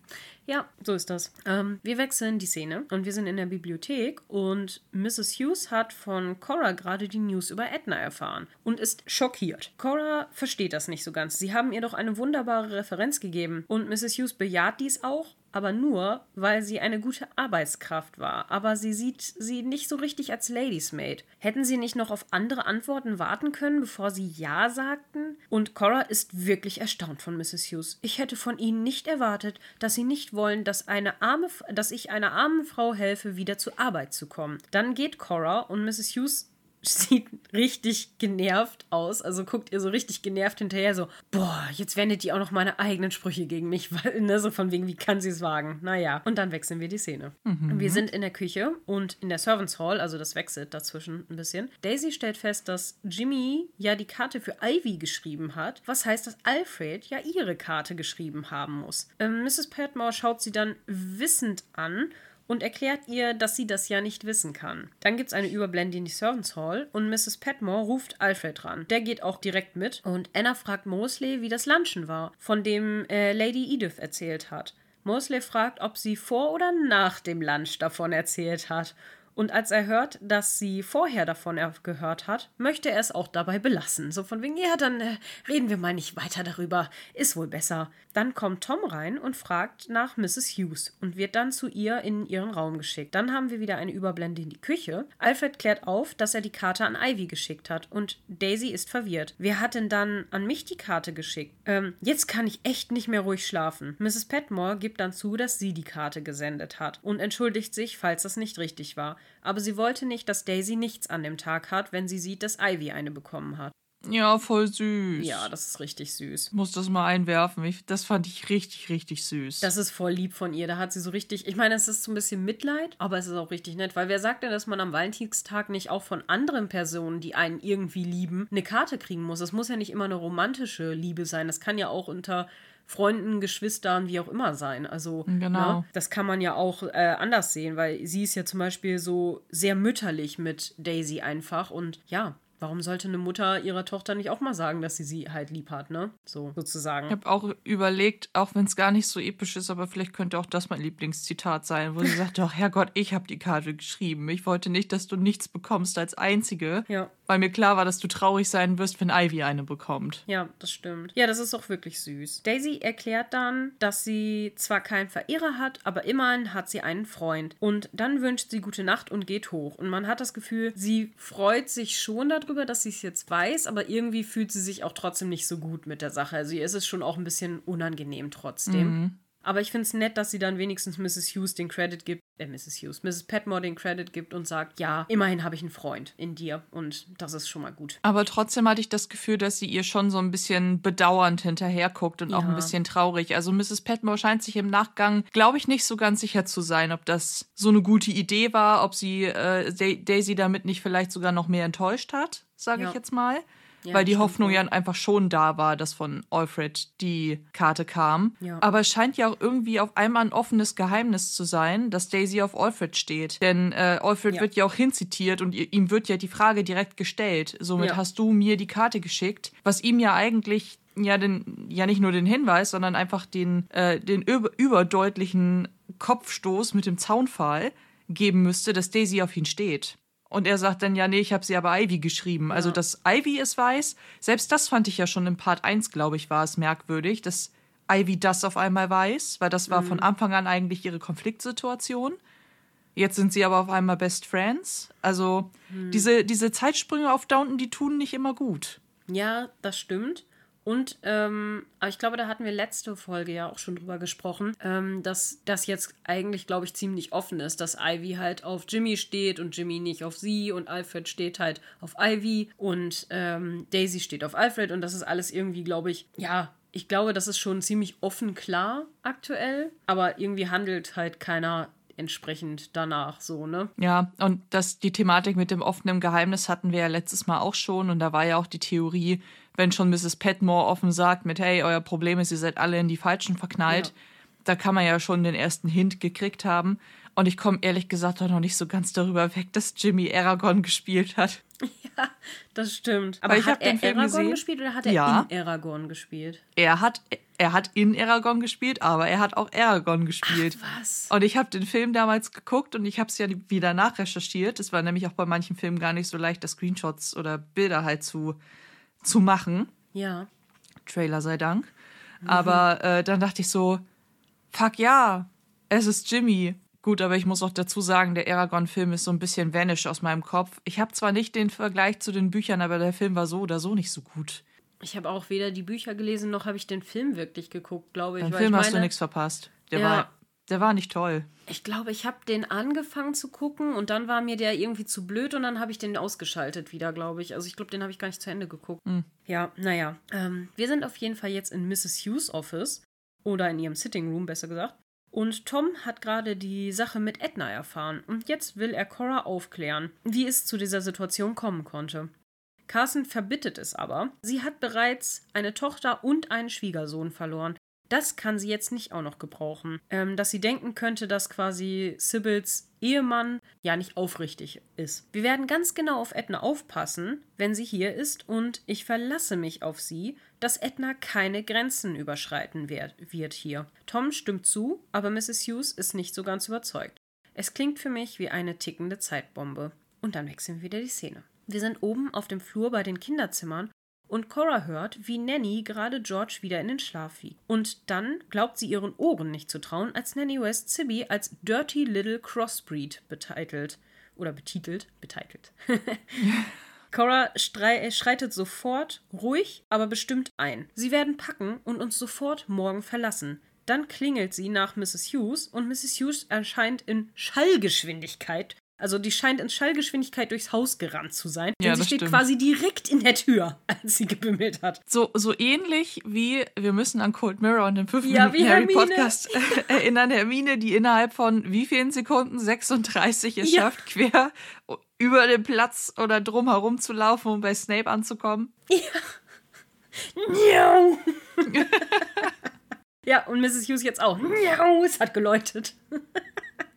Ja, so ist das. Ähm, wir wechseln die Szene und wir sind in der Bibliothek und Mrs. Hughes hat von Cora gerade die News über Edna erfahren und ist schockiert. Cora versteht das nicht so ganz. Sie haben ihr doch eine wunderbare Referenz gegeben und Mrs. Hughes bejaht dies auch, aber nur, weil sie eine gute Arbeitskraft war. Aber sie sieht sie nicht so richtig als Ladies Maid. Hätten sie nicht noch auf andere Antworten warten können, bevor sie Ja sagten? Und Cora ist wirklich erstaunt von Mrs. Hughes. Ich hätte von ihnen nicht erwartet, dass sie nicht wollen, dass, eine arme, dass ich einer armen Frau helfe, wieder zur Arbeit zu kommen. Dann geht Cora und Mrs. Hughes sieht richtig genervt aus. Also guckt ihr so richtig genervt hinterher, so, boah, jetzt wendet die auch noch meine eigenen Sprüche gegen mich, weil, ne, so von wegen, wie kann sie es wagen? Naja. Und dann wechseln wir die Szene. Wir sind in der Küche und in der Servants Hall, also das wechselt dazwischen ein bisschen. Daisy stellt fest, dass Jimmy ja die Karte für Ivy geschrieben hat, was heißt, dass Alfred ja ihre Karte geschrieben haben muss. Ähm, Mrs. Petmore schaut sie dann wissend an und erklärt ihr, dass sie das ja nicht wissen kann. Dann gibt es eine Überblende in die Servants Hall und Mrs. Petmore ruft Alfred ran. Der geht auch direkt mit und Anna fragt Mosley, wie das Lunchen war, von dem äh, Lady Edith erzählt hat. Mosley fragt, ob sie vor oder nach dem Lunch davon erzählt hat. Und als er hört, dass sie vorher davon gehört hat, möchte er es auch dabei belassen. So von wegen, ja, dann äh, reden wir mal nicht weiter darüber. Ist wohl besser. Dann kommt Tom rein und fragt nach Mrs. Hughes und wird dann zu ihr in ihren Raum geschickt. Dann haben wir wieder eine Überblende in die Küche. Alfred klärt auf, dass er die Karte an Ivy geschickt hat und Daisy ist verwirrt. Wer hat denn dann an mich die Karte geschickt? Ähm, jetzt kann ich echt nicht mehr ruhig schlafen. Mrs. Petmore gibt dann zu, dass sie die Karte gesendet hat und entschuldigt sich, falls das nicht richtig war. Aber sie wollte nicht, dass Daisy nichts an dem Tag hat, wenn sie sieht, dass Ivy eine bekommen hat. Ja, voll süß. Ja, das ist richtig süß. Ich muss das mal einwerfen. Ich, das fand ich richtig, richtig süß. Das ist voll lieb von ihr. Da hat sie so richtig. Ich meine, es ist so ein bisschen Mitleid, aber es ist auch richtig nett, weil wer sagt denn, dass man am Valentinstag nicht auch von anderen Personen, die einen irgendwie lieben, eine Karte kriegen muss? Es muss ja nicht immer eine romantische Liebe sein. Das kann ja auch unter Freunden, Geschwistern, wie auch immer sein. Also, Genau. ne, das kann man ja auch äh, anders sehen, weil sie ist ja zum Beispiel so sehr mütterlich mit Daisy einfach und ja. Warum sollte eine Mutter ihrer Tochter nicht auch mal sagen, dass sie sie halt lieb hat, ne? So sozusagen. Ich habe auch überlegt, auch wenn es gar nicht so episch ist, aber vielleicht könnte auch das mein Lieblingszitat sein, wo sie sagt, doch Herrgott, ich habe die Karte geschrieben. Ich wollte nicht, dass du nichts bekommst als Einzige, Ja. Weil mir klar war, dass du traurig sein wirst, wenn Ivy eine bekommt. Ja, das stimmt. Ja, das ist auch wirklich süß. Daisy erklärt dann, dass sie zwar keinen Verehrer hat, aber immerhin hat sie einen Freund. Und dann wünscht sie gute Nacht und geht hoch. Und man hat das Gefühl, sie freut sich schon darüber, dass sie es jetzt weiß, aber irgendwie fühlt sie sich auch trotzdem nicht so gut mit der Sache. Also ihr ist es schon auch ein bisschen unangenehm trotzdem. Aber ich finde es nett, dass sie dann wenigstens Mrs. Hughes den Credit gibt, äh, Mrs. Hughes, Mrs. Petmore den Credit gibt und sagt, ja, immerhin habe ich einen Freund in dir und das ist schon mal gut. Aber trotzdem hatte ich das Gefühl, dass sie ihr schon so ein bisschen bedauernd hinterher guckt und auch Ja. ein bisschen traurig. Also Mrs. Petmore scheint sich im Nachgang, glaube ich, nicht so ganz sicher zu sein, ob das so eine gute Idee war, ob sie äh, Da- Daisy damit nicht vielleicht sogar noch mehr enttäuscht hat, sage Ja. ich jetzt mal. Ja, weil die Hoffnung ja einfach schon da war, dass von Alfred die Karte kam. Ja. Aber es scheint ja auch irgendwie auf einmal ein offenes Geheimnis zu sein, dass Daisy auf Alfred steht. Denn äh, Alfred ja. wird ja auch hinzitiert und ihm wird ja die Frage direkt gestellt. Somit hast du mir die Karte geschickt, was ihm ja eigentlich ja, den, ja nicht nur den Hinweis, sondern einfach den, äh, den über, überdeutlichen Kopfstoß mit dem Zaunpfahl geben müsste, dass Daisy auf ihn steht. Und er sagt dann, ja, nee, ich habe sie aber Ivy geschrieben. Also, ja. Also, dass Ivy es weiß, selbst das fand ich ja schon im Part 1, glaube ich, war es merkwürdig, dass Ivy das auf einmal weiß, weil das war mhm. von Anfang an eigentlich ihre Konfliktsituation. Jetzt sind sie aber auf einmal Best Friends. Also, mhm. diese, diese Zeitsprünge auf Downton, die tun nicht immer gut. Ja, das stimmt. Und ähm, aber ich glaube, da hatten wir letzte Folge ja auch schon drüber gesprochen, ähm, dass das jetzt eigentlich, glaube ich, ziemlich offen ist, dass Ivy halt auf Jimmy steht und Jimmy nicht auf sie und Alfred steht halt auf Ivy und ähm, Daisy steht auf Alfred und das ist alles irgendwie, glaube ich, ja, ich glaube, das ist schon ziemlich offen klar aktuell, aber irgendwie handelt halt keiner entsprechend danach so, ne? Ja, und das, die Thematik mit dem offenen Geheimnis hatten wir ja letztes Mal auch schon und da war ja auch die Theorie, wenn schon Mrs. Petmore offen sagt mit, hey, euer Problem ist, ihr seid alle in die Falschen verknallt, ja. da kann man ja schon den ersten Hint gekriegt haben. Und ich komme ehrlich gesagt auch noch nicht so ganz darüber weg, dass Jimmy Aragorn gespielt hat. Ja, das stimmt. Aber, Aber ich habe den Film Aragorn gesehen. gespielt oder hat er ja. in Aragorn gespielt? Er hat, er hat in Aragorn gespielt, aber er hat auch Aragorn gespielt. Ach, was? Und ich habe den Film damals geguckt und ich habe es ja wieder nachrecherchiert. Es war nämlich auch bei manchen Filmen gar nicht so leicht, da Screenshots oder Bilder halt zu zu machen. Ja. Trailer sei Dank. Mhm. Aber äh, dann dachte ich so, fuck ja, es ist Jimmy. Gut, aber ich muss auch dazu sagen, der Aragorn-Film ist so ein bisschen vanish aus meinem Kopf. Ich habe zwar nicht den Vergleich zu den Büchern, aber der Film war so oder so nicht so gut. Ich habe auch weder die Bücher gelesen, noch habe ich den Film wirklich geguckt, glaube ich. Den Film ich hast du nichts verpasst. Der ja, war der war nicht toll. Ich glaube, ich habe den angefangen zu gucken und dann war mir der irgendwie zu blöd und dann habe ich den ausgeschaltet wieder, glaube ich. Also ich glaube, den habe ich gar nicht zu Ende geguckt. Mhm. Ja, naja. Ähm, wir sind auf jeden Fall jetzt in Mrs. Hughes Office oder in ihrem Sitting Room, besser gesagt. Und Tom hat gerade die Sache mit Edna erfahren und jetzt will er Cora aufklären, wie es zu dieser Situation kommen konnte. Carson verbittet es aber. Sie hat bereits eine Tochter und einen Schwiegersohn verloren. Das kann sie jetzt nicht auch noch gebrauchen. Ähm, dass sie denken könnte, dass quasi Sybils Ehemann ja nicht aufrichtig ist. Wir werden ganz genau auf Edna aufpassen, wenn sie hier ist, und ich verlasse mich auf sie, dass Edna keine Grenzen überschreiten wird, wird hier. Tom stimmt zu, aber Mrs. Hughes ist nicht so ganz überzeugt. Es klingt für mich wie eine tickende Zeitbombe. Und dann wechseln wir wieder die Szene. Wir sind oben auf dem Flur bei den Kinderzimmern und Cora hört, wie Nanny gerade George wieder in den Schlaf wiegt. Und dann glaubt sie ihren Ohren nicht zu trauen, als Nanny West Sibby als Dirty Little Crossbreed betitelt. Oder betitelt, betitelt. Cora schreitet sofort, ruhig, aber bestimmt ein. Sie werden packen und uns sofort morgen verlassen. Dann klingelt sie nach Mrs. Hughes und Mrs. Hughes erscheint in Schallgeschwindigkeit also die scheint in Schallgeschwindigkeit durchs Haus gerannt zu sein. Ja, sie steht stimmt. quasi direkt in der Tür, als sie gebimmelt hat. So, so ähnlich wie wir müssen an Cold Mirror und den 5 ja, Minuten Harry Podcast äh, erinnern. Hermine, die innerhalb von wie vielen Sekunden? 36 es ja. schafft, quer über den Platz oder drum herum zu laufen, um bei Snape anzukommen. Ja. ja, und Mrs. Hughes jetzt auch. Es hat geläutet.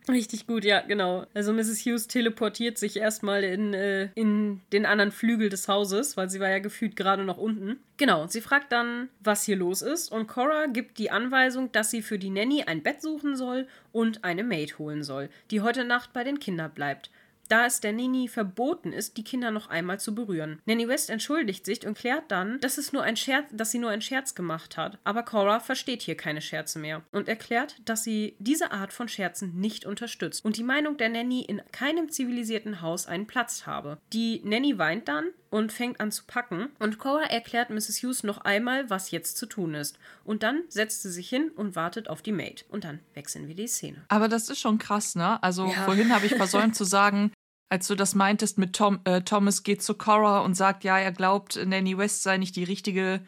Richtig gut, ja, genau. Also Mrs. Hughes teleportiert sich erstmal in, äh, in den anderen Flügel des Hauses, weil sie war ja gefühlt gerade noch unten. Genau, sie fragt dann, was hier los ist und Cora gibt die Anweisung, dass sie für die Nanny ein Bett suchen soll und eine Maid holen soll, die heute Nacht bei den Kindern bleibt da es der Nini verboten ist, die Kinder noch einmal zu berühren. Nanny West entschuldigt sich und klärt dann, dass, es nur ein Scherz, dass sie nur einen Scherz gemacht hat. Aber Cora versteht hier keine Scherze mehr und erklärt, dass sie diese Art von Scherzen nicht unterstützt und die Meinung der Nanny in keinem zivilisierten Haus einen Platz habe. Die Nanny weint dann und fängt an zu packen und Cora erklärt Mrs. Hughes noch einmal, was jetzt zu tun ist. Und dann setzt sie sich hin und wartet auf die Maid. Und dann wechseln wir die Szene. Aber das ist schon krass, ne? Also ja. vorhin habe ich versäumt zu sagen, als du das meintest mit Tom, äh, Thomas geht zu Cora und sagt, ja, er glaubt, Nanny West sei nicht die richtige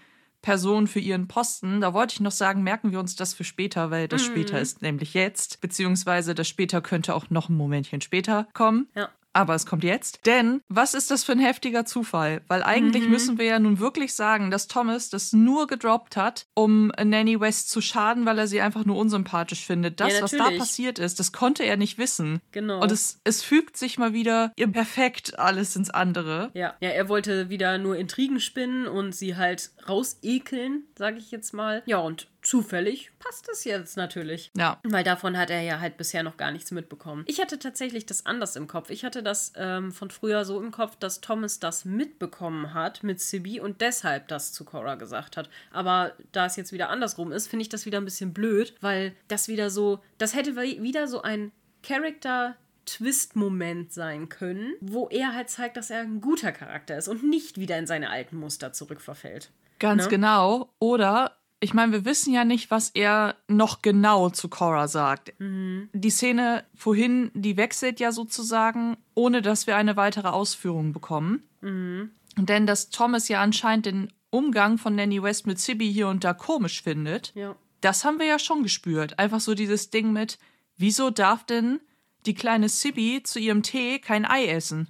Person für ihren Posten. Da wollte ich noch sagen, merken wir uns das für später, weil das mhm. später ist nämlich jetzt, beziehungsweise das später könnte auch noch ein Momentchen später kommen. Ja. Aber es kommt jetzt. Denn was ist das für ein heftiger Zufall? Weil eigentlich mhm. müssen wir ja nun wirklich sagen, dass Thomas das nur gedroppt hat, um Nanny West zu schaden, weil er sie einfach nur unsympathisch findet. Das, ja, was da passiert ist, das konnte er nicht wissen. Genau. Und es, es fügt sich mal wieder perfekt alles ins andere. Ja. ja, er wollte wieder nur Intrigen spinnen und sie halt rausekeln, sage ich jetzt mal. Ja, und zufällig passt es jetzt natürlich. Ja. Weil davon hat er ja halt bisher noch gar nichts mitbekommen. Ich hatte tatsächlich das anders im Kopf. Ich hatte das ähm, von früher so im Kopf, dass Thomas das mitbekommen hat mit Sibi und deshalb das zu Cora gesagt hat. Aber da es jetzt wieder andersrum ist, finde ich das wieder ein bisschen blöd, weil das wieder so, das hätte wieder so ein Character Twist-Moment sein können, wo er halt zeigt, dass er ein guter Charakter ist und nicht wieder in seine alten Muster zurückverfällt. Ganz ne? genau. Oder ich meine, wir wissen ja nicht, was er noch genau zu Cora sagt. Mhm. Die Szene vorhin, die wechselt ja sozusagen, ohne dass wir eine weitere Ausführung bekommen. Mhm. Denn dass Thomas ja anscheinend den Umgang von Nanny West mit Sibby hier und da komisch findet, ja. das haben wir ja schon gespürt. Einfach so dieses Ding mit, wieso darf denn die kleine Sibby zu ihrem Tee kein Ei essen?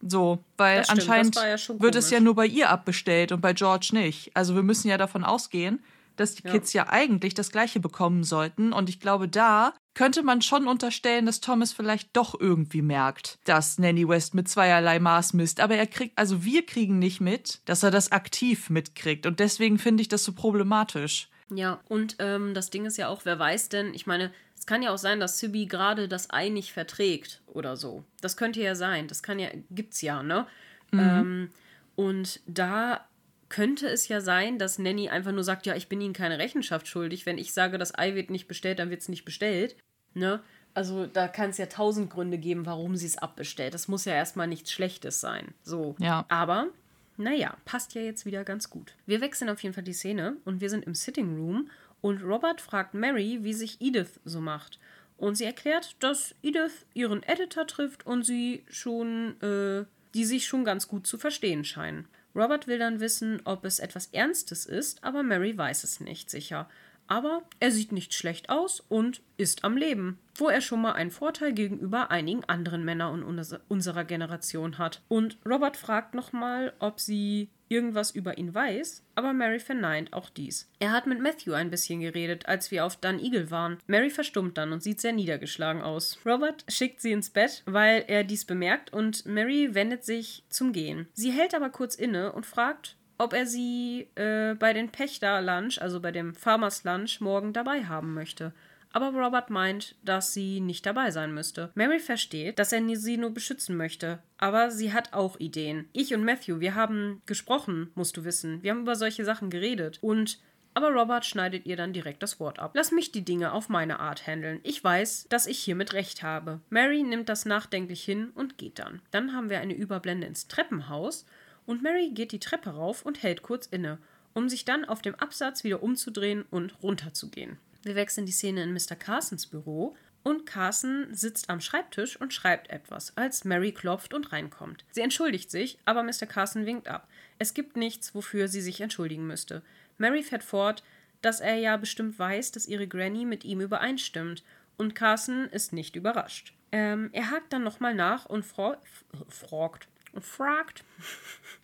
So, weil stimmt, anscheinend ja wird es ja nur bei ihr abbestellt und bei George nicht. Also wir müssen ja davon ausgehen, dass die ja. Kids ja eigentlich das gleiche bekommen sollten. Und ich glaube, da könnte man schon unterstellen, dass Thomas vielleicht doch irgendwie merkt, dass Nanny West mit zweierlei Maß misst. Aber er kriegt, also wir kriegen nicht mit, dass er das aktiv mitkriegt. Und deswegen finde ich das so problematisch. Ja, und ähm, das Ding ist ja auch, wer weiß denn, ich meine, es kann ja auch sein, dass Sibi gerade das Ei nicht verträgt oder so. Das könnte ja sein. Das kann ja, gibt's ja, ne? Mhm. Ähm, und da könnte es ja sein, dass Nanny einfach nur sagt, ja, ich bin Ihnen keine Rechenschaft schuldig. Wenn ich sage, das Ei wird nicht bestellt, dann wird es nicht bestellt. Ne? Also da kann es ja tausend Gründe geben, warum sie es abbestellt. Das muss ja erstmal nichts Schlechtes sein. So. Ja. Aber, naja, passt ja jetzt wieder ganz gut. Wir wechseln auf jeden Fall die Szene und wir sind im Sitting Room und Robert fragt Mary, wie sich Edith so macht. Und sie erklärt, dass Edith ihren Editor trifft und sie schon, äh, die sich schon ganz gut zu verstehen scheinen. Robert will dann wissen, ob es etwas Ernstes ist, aber Mary weiß es nicht sicher aber er sieht nicht schlecht aus und ist am Leben, wo er schon mal einen Vorteil gegenüber einigen anderen Männern unserer Generation hat. Und Robert fragt nochmal, ob sie irgendwas über ihn weiß, aber Mary verneint auch dies. Er hat mit Matthew ein bisschen geredet, als wir auf Dun Eagle waren. Mary verstummt dann und sieht sehr niedergeschlagen aus. Robert schickt sie ins Bett, weil er dies bemerkt und Mary wendet sich zum Gehen. Sie hält aber kurz inne und fragt, ob er sie äh, bei den Pächter-Lunch, also bei dem Farmers Lunch, morgen dabei haben möchte. Aber Robert meint, dass sie nicht dabei sein müsste. Mary versteht, dass er sie nur beschützen möchte. Aber sie hat auch Ideen. Ich und Matthew, wir haben gesprochen, musst du wissen. Wir haben über solche Sachen geredet. Und aber Robert schneidet ihr dann direkt das Wort ab. Lass mich die Dinge auf meine Art handeln. Ich weiß, dass ich hiermit recht habe. Mary nimmt das nachdenklich hin und geht dann. Dann haben wir eine Überblende ins Treppenhaus und Mary geht die Treppe rauf und hält kurz inne, um sich dann auf dem Absatz wieder umzudrehen und runterzugehen. Wir wechseln die Szene in Mr. Carsons Büro und Carson sitzt am Schreibtisch und schreibt etwas, als Mary klopft und reinkommt. Sie entschuldigt sich, aber Mr. Carson winkt ab. Es gibt nichts, wofür sie sich entschuldigen müsste. Mary fährt fort, dass er ja bestimmt weiß, dass ihre Granny mit ihm übereinstimmt, und Carson ist nicht überrascht. Ähm, er hakt dann nochmal nach und fragt, fragt.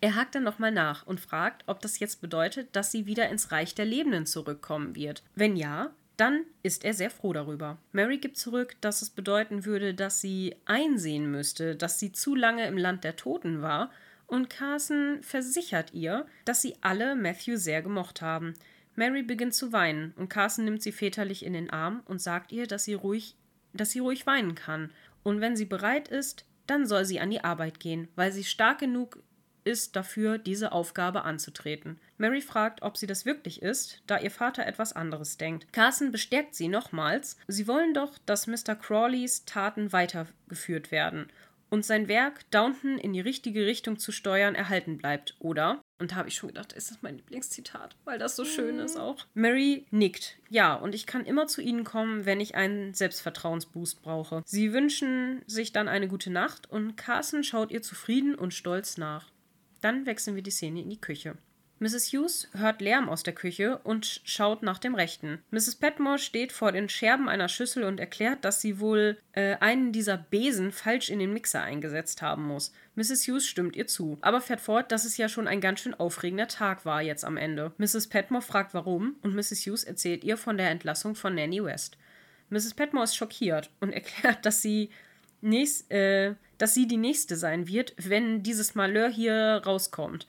Er hakt dann nochmal nach und fragt, ob das jetzt bedeutet, dass sie wieder ins Reich der Lebenden zurückkommen wird. Wenn ja, dann ist er sehr froh darüber. Mary gibt zurück, dass es bedeuten würde, dass sie einsehen müsste, dass sie zu lange im Land der Toten war, und Carson versichert ihr, dass sie alle Matthew sehr gemocht haben. Mary beginnt zu weinen und Carson nimmt sie väterlich in den Arm und sagt ihr, dass sie ruhig, dass sie ruhig weinen kann. Und wenn sie bereit ist, dann soll sie an die Arbeit gehen, weil sie stark genug ist dafür, diese Aufgabe anzutreten. Mary fragt, ob sie das wirklich ist, da ihr Vater etwas anderes denkt. Carson bestärkt sie nochmals, sie wollen doch, dass Mr. Crawleys Taten weitergeführt werden und sein Werk, Downton in die richtige Richtung zu steuern, erhalten bleibt, oder? Und da habe ich schon gedacht, ist das mein Lieblingszitat, weil das so schön ist auch. Mary nickt. Ja, und ich kann immer zu Ihnen kommen, wenn ich einen Selbstvertrauensboost brauche. Sie wünschen sich dann eine gute Nacht und Carson schaut ihr zufrieden und stolz nach. Dann wechseln wir die Szene in die Küche. Mrs. Hughes hört Lärm aus der Küche und schaut nach dem Rechten. Mrs. Petmore steht vor den Scherben einer Schüssel und erklärt, dass sie wohl äh, einen dieser Besen falsch in den Mixer eingesetzt haben muss. Mrs. Hughes stimmt ihr zu, aber fährt fort, dass es ja schon ein ganz schön aufregender Tag war jetzt am Ende. Mrs. Petmore fragt warum und Mrs. Hughes erzählt ihr von der Entlassung von Nanny West. Mrs. Petmore ist schockiert und erklärt, dass sie nächst, äh, dass sie die nächste sein wird, wenn dieses Malheur hier rauskommt.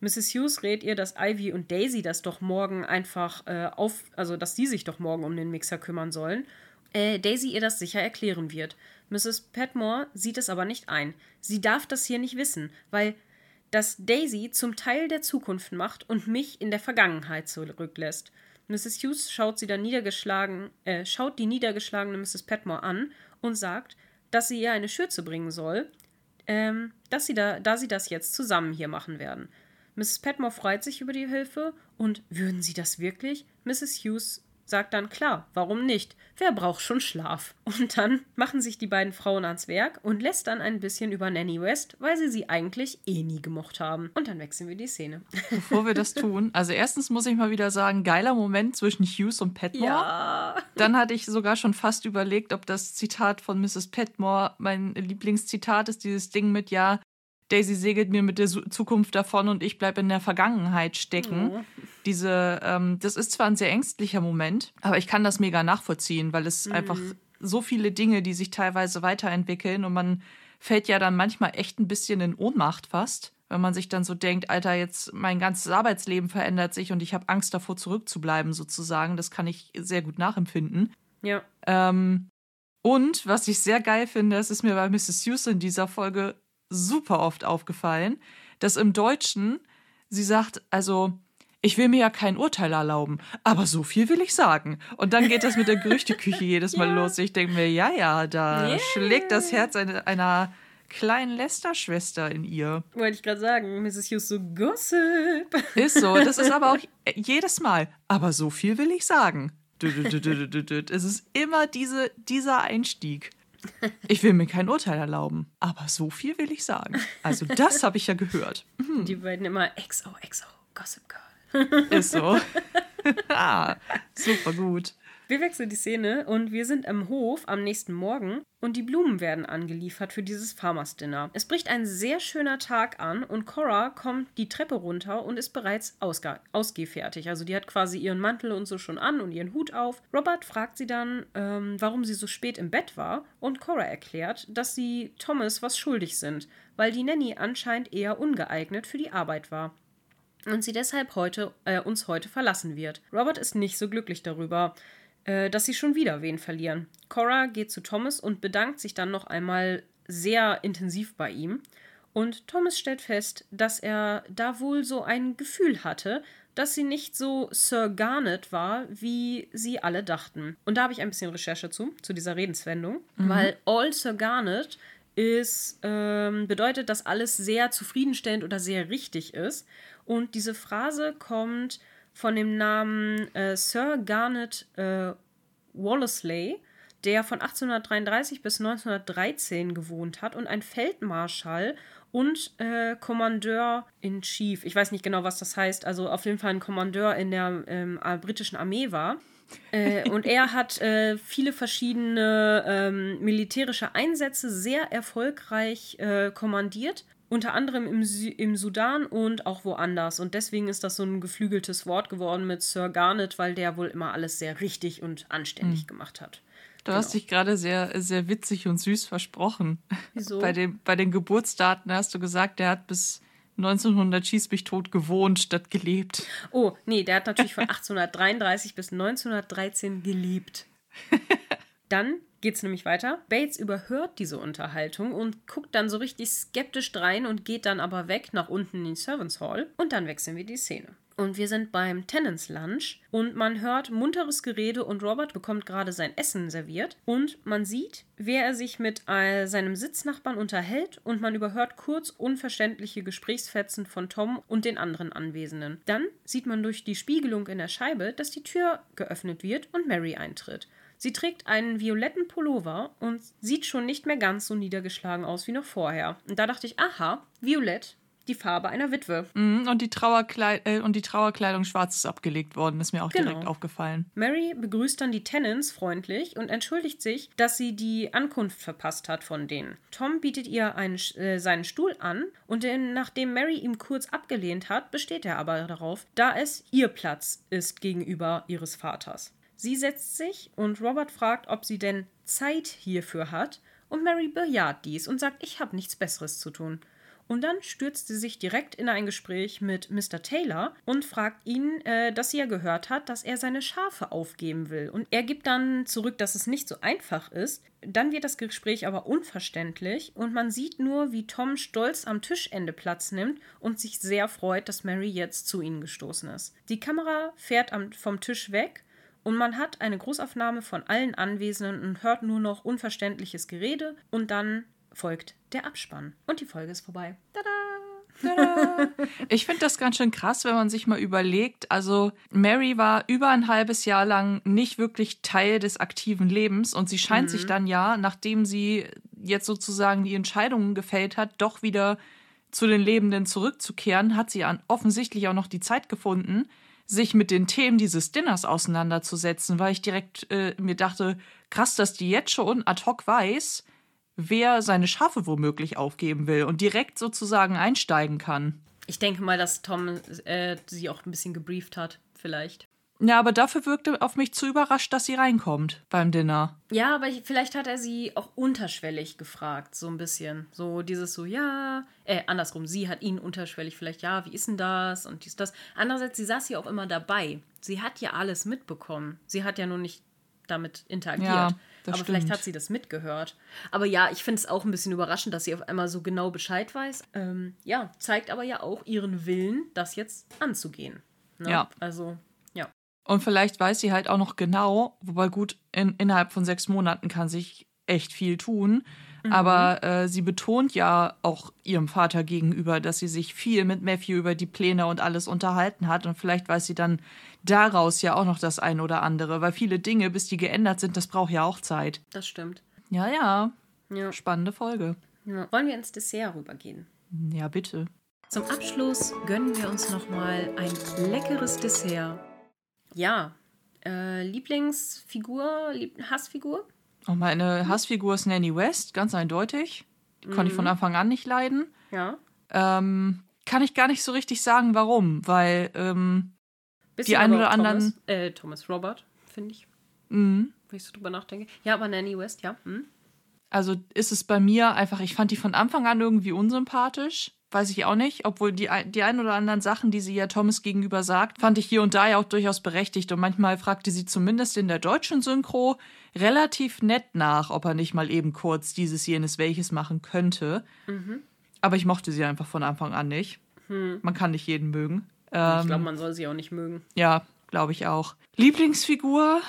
Mrs. Hughes rät ihr, dass Ivy und Daisy das doch morgen einfach äh, auf, also dass sie sich doch morgen um den Mixer kümmern sollen. Äh, Daisy ihr das sicher erklären wird. Mrs. Petmore sieht es aber nicht ein. Sie darf das hier nicht wissen, weil das Daisy zum Teil der Zukunft macht und mich in der Vergangenheit zurücklässt. Mrs. Hughes schaut sie dann niedergeschlagen, äh, schaut die niedergeschlagene Mrs. Petmore an und sagt, dass sie ihr eine Schürze bringen soll, ähm, dass sie da, da sie das jetzt zusammen hier machen werden. Mrs. Petmore freut sich über die Hilfe und würden Sie das wirklich? Mrs. Hughes sagt dann klar, warum nicht? Wer braucht schon Schlaf? Und dann machen sich die beiden Frauen ans Werk und lässt dann ein bisschen über Nanny West, weil sie sie eigentlich eh nie gemocht haben. Und dann wechseln wir die Szene. Bevor wir das tun, also erstens muss ich mal wieder sagen, geiler Moment zwischen Hughes und Petmore. Ja. Dann hatte ich sogar schon fast überlegt, ob das Zitat von Mrs. Petmore mein Lieblingszitat ist, dieses Ding mit ja, Daisy segelt mir mit der Zukunft davon und ich bleibe in der Vergangenheit stecken. Oh. Diese, ähm, das ist zwar ein sehr ängstlicher Moment, aber ich kann das mega nachvollziehen, weil es mhm. einfach so viele Dinge, die sich teilweise weiterentwickeln und man fällt ja dann manchmal echt ein bisschen in Ohnmacht fast, wenn man sich dann so denkt, Alter, jetzt mein ganzes Arbeitsleben verändert sich und ich habe Angst davor zurückzubleiben sozusagen. Das kann ich sehr gut nachempfinden. Ja. Ähm, und was ich sehr geil finde, das ist mir bei Mrs. Hughes in dieser Folge super oft aufgefallen, dass im Deutschen sie sagt, also ich will mir ja kein Urteil erlauben, aber so viel will ich sagen. Und dann geht das mit der Gerüchteküche jedes Mal ja. los. Ich denke mir, ja, ja, da yeah. schlägt das Herz einer, einer kleinen Lester-Schwester in ihr. Wollte ich gerade sagen, Mrs. Hughes so Gossip. Ist so, das ist aber auch jedes Mal. Aber so viel will ich sagen. Es ist immer diese, dieser Einstieg. Ich will mir kein Urteil erlauben, aber so viel will ich sagen. Also das habe ich ja gehört. Mhm. Die beiden immer XO, XO, Gossip Girl. Ist so. ah, super gut. Wir wechseln die Szene und wir sind am Hof am nächsten Morgen und die Blumen werden angeliefert für dieses Farmers Dinner. Es bricht ein sehr schöner Tag an und Cora kommt die Treppe runter und ist bereits ausge ausgehfertig. Also die hat quasi ihren Mantel und so schon an und ihren Hut auf. Robert fragt sie dann, ähm, warum sie so spät im Bett war und Cora erklärt, dass sie Thomas was schuldig sind, weil die Nanny anscheinend eher ungeeignet für die Arbeit war und sie deshalb heute, äh, uns heute verlassen wird. Robert ist nicht so glücklich darüber äh, dass sie schon wieder wen verlieren. Cora geht zu Thomas und bedankt sich dann noch einmal sehr intensiv bei ihm. Und Thomas stellt fest, dass er da wohl so ein Gefühl hatte, dass sie nicht so Sir Garnet war, wie sie alle dachten. Und da habe ich ein bisschen Recherche zu, zu dieser Redenswendung, mhm. weil All Sir Garnet ist, ähm, bedeutet, dass alles sehr zufriedenstellend oder sehr richtig ist. Und diese Phrase kommt von dem Namen äh, Sir Garnet äh, Wollesley, der von 1833 bis 1913 gewohnt hat und ein Feldmarschall und äh, Kommandeur in Chief. Ich weiß nicht genau, was das heißt. Also auf jeden Fall ein Kommandeur in der ähm, äh, britischen Armee war. äh, und er hat äh, viele verschiedene ähm, militärische Einsätze sehr erfolgreich äh, kommandiert unter anderem im, im Sudan und auch woanders. Und deswegen ist das so ein geflügeltes Wort geworden mit Sir Garnet, weil der wohl immer alles sehr richtig und anständig mhm. gemacht hat. Du genau. hast dich gerade sehr, sehr witzig und süß versprochen. Wieso? Bei, dem, bei den Geburtsdaten hast du gesagt, der hat bis 1900 schieß mich tot gewohnt statt gelebt. Oh, nee, der hat natürlich von 1833 bis 1913 gelebt. Dann geht es nämlich weiter. Bates überhört diese Unterhaltung und guckt dann so richtig skeptisch drein und geht dann aber weg nach unten in die Servants Hall. Und dann wechseln wir die Szene. Und wir sind beim Tenants Lunch und man hört munteres Gerede und Robert bekommt gerade sein Essen serviert und man sieht, wer er sich mit äh, seinem Sitznachbarn unterhält und man überhört kurz unverständliche Gesprächsfetzen von Tom und den anderen Anwesenden. Dann sieht man durch die Spiegelung in der Scheibe, dass die Tür geöffnet wird und Mary eintritt. Sie trägt einen violetten Pullover und sieht schon nicht mehr ganz so niedergeschlagen aus wie noch vorher. Und da dachte ich, aha, Violett, die Farbe einer Witwe. Mhm, und, die Trauerkleid äh, und die Trauerkleidung schwarz ist abgelegt worden, ist mir auch Genau. direkt aufgefallen. Mary begrüßt dann die Tennants freundlich und entschuldigt sich, dass sie die Ankunft verpasst hat von denen. Tom bietet ihr einen, äh, seinen Stuhl an und den, nachdem Mary ihm kurz abgelehnt hat, besteht er aber darauf, da es ihr Platz ist gegenüber ihres Vaters. Sie setzt sich und Robert fragt, ob sie denn Zeit hierfür hat und Mary bejaht dies und sagt, ich habe nichts Besseres zu tun. Und dann stürzt sie sich direkt in ein Gespräch mit Mr. Taylor und fragt ihn, äh, dass sie ja gehört hat, dass er seine Schafe aufgeben will. Und er gibt dann zurück, dass es nicht so einfach ist. Dann wird das Gespräch aber unverständlich und man sieht nur, wie Tom stolz am Tischende Platz nimmt und sich sehr freut, dass Mary jetzt zu ihnen gestoßen ist. Die Kamera fährt am, vom Tisch weg und man hat eine Großaufnahme von allen Anwesenden und hört nur noch unverständliches Gerede und dann folgt der Abspann. Und die Folge ist vorbei. Tada! Ich finde das ganz schön krass, wenn man sich mal überlegt. Also, Mary war über ein halbes Jahr lang nicht wirklich Teil des aktiven Lebens und sie scheint sich dann ja, nachdem sie jetzt sozusagen die Entscheidungen gefällt hat, doch wieder zu den Lebenden zurückzukehren, hat sie an, offensichtlich auch noch die Zeit gefunden, sich mit den Themen dieses Dinners auseinanderzusetzen, weil ich direkt äh, mir dachte, krass, dass die jetzt schon ad hoc weiß, wer seine Schafe womöglich aufgeben will und direkt sozusagen einsteigen kann. Ich denke mal, dass Tom äh, sie auch ein bisschen gebrieft hat, vielleicht. Ja, aber dafür wirkte auf mich zu überrascht, dass sie reinkommt beim Dinner. Ja, aber ich, vielleicht hat er sie auch unterschwellig gefragt, so ein bisschen. So dieses so, ja, äh, andersrum, sie hat ihn unterschwellig vielleicht, ja, wie ist denn das und dies, das. Andererseits, sie saß ja auch immer dabei. Sie hat ja alles mitbekommen. Sie hat ja nur nicht damit interagiert. Ja, aber vielleicht stimmt. hat sie das mitgehört. Aber ja, ich finde es auch ein bisschen überraschend, dass sie auf einmal so genau Bescheid weiß. Ähm, ja, zeigt aber ja auch ihren Willen, das jetzt anzugehen. Ne? Ja. Also. Und vielleicht weiß sie halt auch noch genau, wobei gut, in, innerhalb von sechs Monaten kann sich echt viel tun. Aber äh, sie betont ja auch ihrem Vater gegenüber, dass sie sich viel mit Matthew über die Pläne und alles unterhalten hat. Und vielleicht weiß sie dann daraus ja auch noch das ein oder andere, weil viele Dinge, bis die geändert sind, das braucht ja auch Zeit. Das stimmt. Ja, ja. Ja. Spannende Folge. ja. Wollen wir ins Dessert rübergehen? Ja, bitte. Zum Abschluss gönnen wir uns nochmal ein leckeres Dessert. Ja, äh, Lieblingsfigur, Lieb Hassfigur? Und meine Hassfigur ist Nanny West, ganz eindeutig. Die konnte ich von Anfang an nicht leiden. Ja. Ähm, kann ich gar nicht so richtig sagen, warum, weil ähm, Die einen oder auch anderen- Thomas, äh, Thomas Robert, finde ich. mh, Wenn ich so drüber nachdenke. Ja, aber Nanny West, ja. Hm? also ist es bei mir einfach, ich fand die von Anfang an irgendwie unsympathisch. Weiß ich auch nicht, obwohl die, die ein oder anderen Sachen, die sie ja Thomas gegenüber sagt, fand ich hier und da ja auch durchaus berechtigt. Und manchmal fragte sie zumindest in der deutschen Synchro relativ nett nach, ob er nicht mal eben kurz dieses, jenes, welches machen könnte. Aber ich mochte sie einfach von Anfang an nicht. Man kann nicht jeden mögen. ich Ähm, glaube, man soll sie auch nicht mögen. Ja, glaube ich auch. Lieblingsfigur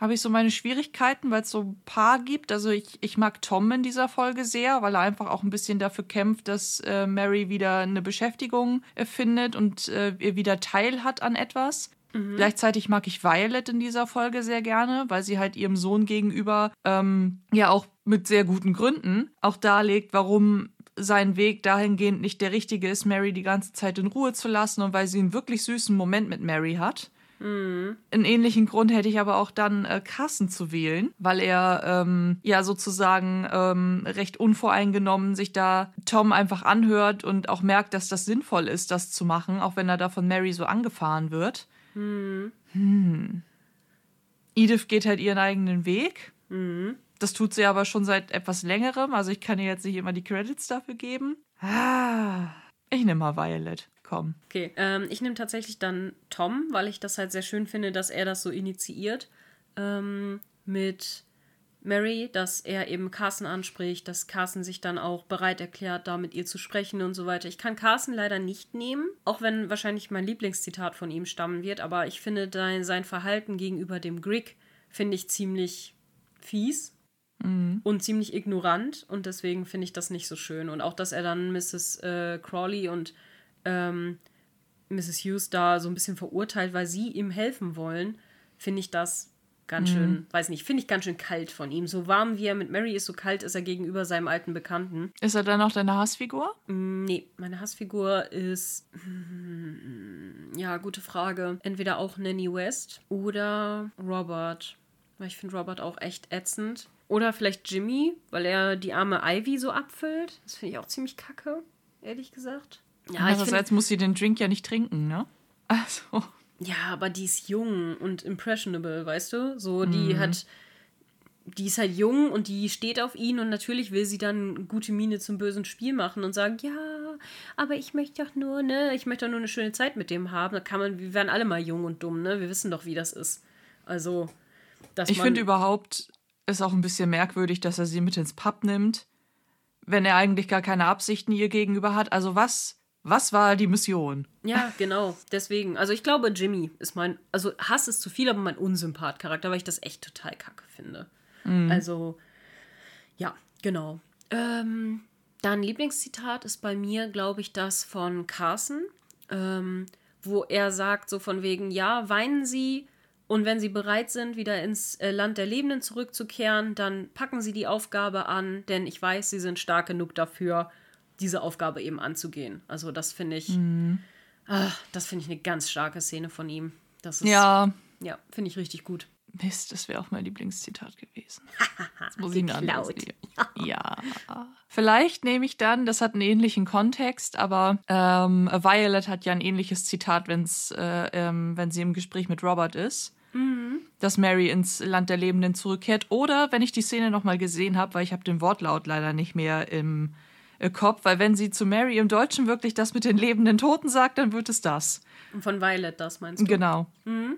habe ich so meine Schwierigkeiten, weil es so ein paar gibt. Also ich, ich mag Tom in dieser Folge sehr, weil er einfach auch ein bisschen dafür kämpft, dass äh, Mary wieder eine Beschäftigung äh, findet und äh, ihr wieder Teil hat an etwas. Gleichzeitig mag ich Violet in dieser Folge sehr gerne, weil sie halt ihrem Sohn gegenüber ähm, ja auch mit sehr guten Gründen auch darlegt, warum sein Weg dahingehend nicht der richtige ist, Mary die ganze Zeit in Ruhe zu lassen und weil sie einen wirklich süßen Moment mit Mary hat. Einen ähnlichen Grund hätte ich aber auch dann, äh, Carson zu wählen, weil er ähm, ja sozusagen ähm, recht unvoreingenommen sich da Tom einfach anhört und auch merkt, dass das sinnvoll ist, das zu machen, auch wenn er da von Mary so angefahren wird. Hm. Edith geht halt ihren eigenen Weg. Das tut sie aber schon seit etwas längerem, also ich kann ihr jetzt nicht immer die Credits dafür geben. Ah, ich nehme mal Violet. Komm. Okay, ähm, ich nehme tatsächlich dann Tom, weil ich das halt sehr schön finde, dass er das so initiiert ähm, mit Mary, dass er eben Carson anspricht, dass Carson sich dann auch bereit erklärt, da mit ihr zu sprechen und so weiter. Ich kann Carson leider nicht nehmen, auch wenn wahrscheinlich mein Lieblingszitat von ihm stammen wird, aber ich finde sein Verhalten gegenüber dem Grig finde ich ziemlich fies und ziemlich ignorant und deswegen finde ich das nicht so schön. Und auch, dass er dann Mrs. Äh, Crawley und ähm, Mrs. Hughes da so ein bisschen verurteilt, weil sie ihm helfen wollen, finde ich das ganz schön, weiß nicht, finde ich ganz schön kalt von ihm. So warm wie er mit Mary ist, so kalt ist er gegenüber seinem alten Bekannten. Ist er dann auch deine Hassfigur? Mm, Nee, meine Hassfigur ist. Ja, gute Frage. Entweder auch Nanny West oder Robert. Weil ich finde Robert auch echt ätzend. Oder vielleicht Jimmy, weil er die arme Ivy so abfüllt. Das finde ich auch ziemlich kacke, ehrlich gesagt. Ja, Andererseits muss sie den Drink ja nicht trinken, ne? Also. ja, aber die ist jung und impressionable, weißt du? So, die hat. Die ist halt jung und die steht auf ihn und natürlich will sie dann gute Miene zum bösen Spiel machen und sagen, ja, aber ich möchte doch nur, ne, ich möchte doch nur eine schöne Zeit mit dem haben. Da kann man, wir werden alle mal jung und dumm, ne? Wir wissen doch, wie das ist. Also, dass Ich finde überhaupt ist auch ein bisschen merkwürdig, dass er sie mit ins Pub nimmt, wenn er eigentlich gar keine Absichten ihr gegenüber hat. Also was, was war die Mission? Ja, genau. Deswegen. Also ich glaube, Jimmy ist mein. Also Hass ist zu viel, aber mein Unsympath-Charakter, weil ich das echt total kacke finde. Also, ja, genau. Ähm, dann Lieblingszitat ist bei mir, glaube ich, das von Carson, ähm, wo er sagt, so von wegen, ja, weinen Sie. Und wenn Sie bereit sind, wieder ins äh, Land der Lebenden zurückzukehren, dann packen Sie die Aufgabe an, denn ich weiß, Sie sind stark genug dafür, diese Aufgabe eben anzugehen. Also das finde ich, ah, das finde ich eine ganz starke Szene von ihm. Das ist, Ja, ja finde ich richtig gut. Mist, das wäre auch mein Lieblingszitat gewesen. Jetzt muss ich Geklaut. Ja. Vielleicht nehme ich dann, das hat einen ähnlichen Kontext, aber ähm, Violet hat ja ein ähnliches Zitat, wenn's, äh, ähm, wenn sie im Gespräch mit Robert ist. Dass Mary ins Land der Lebenden zurückkehrt. Oder wenn ich die Szene nochmal gesehen habe, weil ich habe den Wortlaut leider nicht mehr im äh, Kopf, weil wenn sie zu Mary im Deutschen wirklich das mit den lebenden Toten sagt, dann wird es das. Und von Violet, das meinst du? Genau.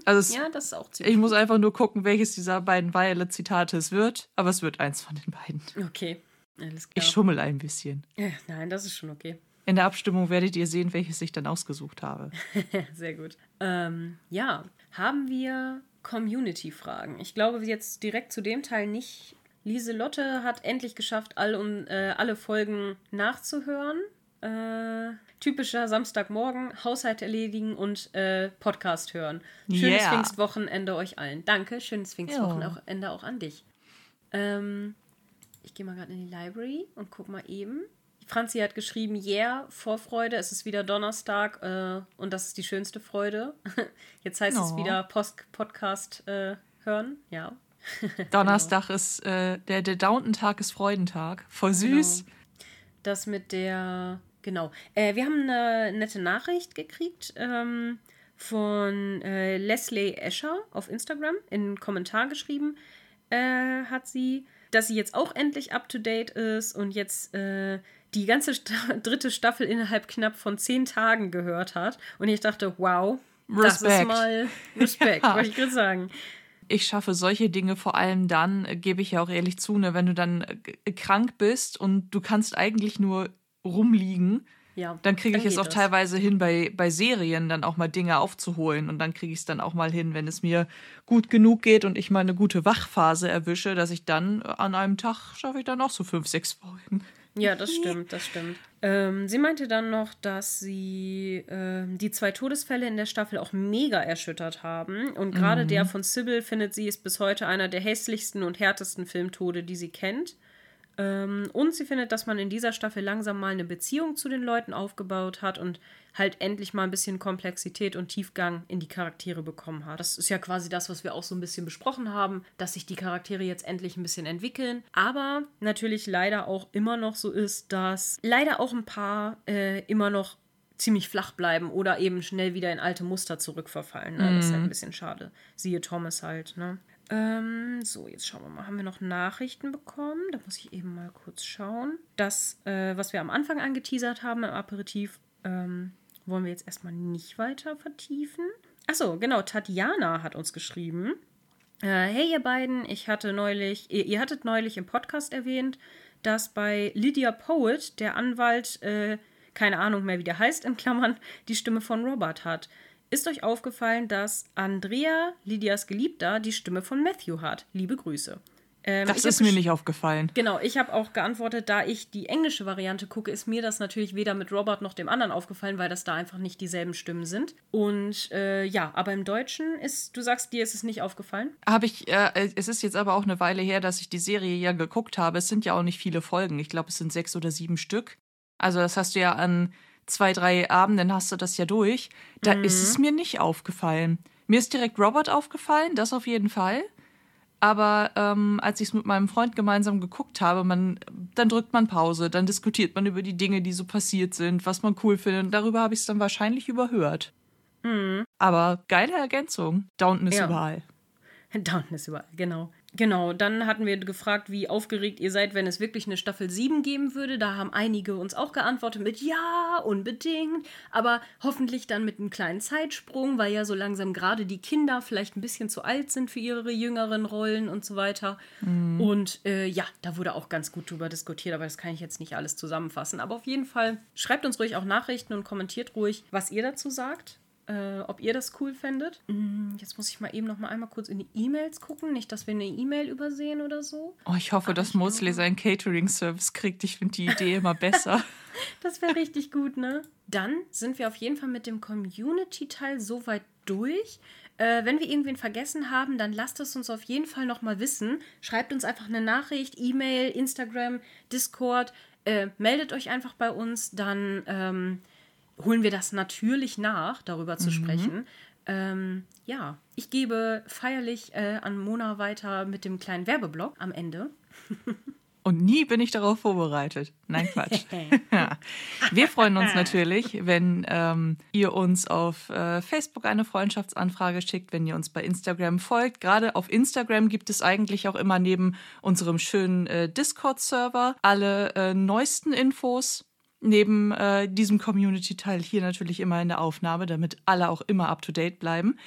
Also es, Ja, das ist auch ziemlich ich muss einfach nur gucken, welches dieser beiden Violet-Zitate es wird, aber es wird eins von den beiden. Okay, alles Ich klar. schummel ein bisschen. Ja, nein, das ist schon okay. In der Abstimmung werdet ihr sehen, welches ich dann ausgesucht habe. Sehr gut. Ähm, ja, haben wir Community-Fragen? Ich glaube jetzt direkt zu dem Teil nicht. Lieselotte hat endlich geschafft, all, um, äh, alle Folgen nachzuhören. Äh, typischer Samstagmorgen, Haushalt erledigen und äh, Podcast hören. Schönes Yeah. Pfingstwochenende euch allen. Danke, schönes Pfingstwochenende auch an dich. Ähm, ich gehe mal gerade in die Library und guck mal eben. Franzi hat geschrieben, yeah, Vorfreude, es ist wieder Donnerstag äh, und das ist die schönste Freude. Jetzt heißt es Oh. wieder Post Podcast äh, hören, ja. Donnerstag ist äh, der, der Downton-Tag ist Freudentag. Voll süß. Genau. Das mit der, genau. Äh, wir haben eine nette Nachricht gekriegt ähm, von äh, Leslie Escher auf Instagram. In einen Kommentar geschrieben äh, hat sie, dass sie jetzt auch endlich up-to-date ist und jetzt äh, die ganze Sta dritte Staffel innerhalb knapp von zehn Tagen gehört hat. Und ich dachte, wow, das ist Respekt. mal Respekt, Ja. wollte ich gerade sagen. Ich schaffe solche Dinge vor allem dann, äh, gebe ich ja auch ehrlich zu, ne, wenn du dann äh, g- krank bist und du kannst eigentlich nur rumliegen, Ja, dann kriege ich es geht auch das. teilweise hin, bei, bei Serien dann auch mal Dinge aufzuholen. Und dann kriege ich es dann auch mal hin, wenn es mir gut genug geht und ich mal eine gute Wachphase erwische, dass ich dann äh, an einem Tag schaffe ich dann auch so fünf, sechs Folgen. Ja, das stimmt, das stimmt. Ähm, sie meinte dann noch, dass sie ähm, die zwei Todesfälle in der Staffel auch mega erschüttert haben. Und gerade der von Sybil findet sie ist bis heute einer der hässlichsten und härtesten Filmtode, die sie kennt. Ähm, und sie findet, dass man in dieser Staffel langsam mal eine Beziehung zu den Leuten aufgebaut hat und halt endlich mal ein bisschen Komplexität und Tiefgang in die Charaktere bekommen hat. Das ist ja quasi das, was wir auch so ein bisschen besprochen haben, dass sich die Charaktere jetzt endlich ein bisschen entwickeln. Aber natürlich leider auch immer noch so ist, dass leider auch ein paar äh, immer noch ziemlich flach bleiben oder eben schnell wieder in alte Muster zurückverfallen. Ne? Das ist halt ein bisschen schade. Siehe Thomas halt, ne? Ähm, so, jetzt schauen wir mal. Haben wir noch Nachrichten bekommen? Da muss ich eben mal kurz schauen. Das, äh, was wir am Anfang angeteasert haben im Aperitif, ähm, wollen wir jetzt erstmal nicht weiter vertiefen. Achso, genau. Tatjana hat uns geschrieben. Äh, hey, ihr beiden, ich hatte neulich, ihr, ihr hattet neulich im Podcast erwähnt, dass bei Lydia Poet der Anwalt, äh, keine Ahnung mehr, wie der heißt, in Klammern, die Stimme von Robert hat. Ist euch aufgefallen, dass Andrea, Lydias Geliebter, die Stimme von Matthew hat? Liebe Grüße. Ähm, das ist mir nicht aufgefallen. Genau, ich habe auch geantwortet, da ich die englische Variante gucke, ist mir das natürlich weder mit Robert noch dem anderen aufgefallen, weil das da einfach nicht dieselben Stimmen sind. Und äh, ja, aber im Deutschen ist, du sagst, dir ist es nicht aufgefallen? Habe ich, äh, es ist jetzt aber auch eine Weile her, dass ich die Serie ja geguckt habe. Es sind ja auch nicht viele Folgen. Ich glaube, es sind sechs oder sieben Stück. Also das hast du ja an zwei, drei Abenden hast du das ja durch. Da mhm. ist es mir nicht aufgefallen. Mir ist direkt Robert aufgefallen, das auf jeden Fall. Aber ähm, als ich es mit meinem Freund gemeinsam geguckt habe, man, dann drückt man Pause, dann diskutiert man über die Dinge, die so passiert sind, was man cool findet. Und darüber habe ich es dann wahrscheinlich überhört. Mhm. Aber geile Ergänzung. Downton ist ja. überall. Downton ist überall, genau. Genau, dann hatten wir gefragt, wie aufgeregt ihr seid, wenn es wirklich eine Staffel 7 geben würde. Da haben einige uns auch geantwortet mit Ja, unbedingt. Aber hoffentlich dann mit einem kleinen Zeitsprung, weil ja so langsam gerade die Kinder vielleicht ein bisschen zu alt sind für ihre jüngeren Rollen und so weiter. Mhm. Und äh, ja, da wurde auch ganz gut drüber diskutiert, aber das kann ich jetzt nicht alles zusammenfassen. Aber auf jeden Fall schreibt uns ruhig auch Nachrichten und kommentiert ruhig, was ihr dazu sagt äh, ob ihr das cool fändet. Mm, jetzt muss ich mal eben noch mal einmal kurz in die E-Mails gucken. Nicht, dass wir eine E-Mail übersehen oder so. Oh, ich hoffe, Aber dass Mosley seinen Catering-Service kriegt. Ich finde die Idee immer besser. das wäre richtig gut, ne? Dann sind wir auf jeden Fall mit dem Community-Teil soweit durch. Äh, wenn wir irgendwen vergessen haben, dann lasst es uns auf jeden Fall noch mal wissen. Schreibt uns einfach eine Nachricht, E-Mail, Instagram, Discord. Äh, meldet euch einfach bei uns, dann ähm, holen wir das natürlich nach, darüber zu mhm. sprechen. Ähm, ja, ich gebe feierlich äh, an Mona weiter mit dem kleinen Werbeblock am Ende. Und nie bin ich darauf vorbereitet. Nein, Quatsch. ja. Wir freuen uns natürlich, wenn ähm, ihr uns auf äh, Facebook eine Freundschaftsanfrage schickt, wenn ihr uns bei Instagram folgt. Gerade auf Instagram gibt es eigentlich auch immer neben unserem schönen äh, Discord-Server alle äh, neuesten Infos neben äh, diesem Community-Teil hier natürlich immer in der Aufnahme, damit alle auch immer up-to-date bleiben.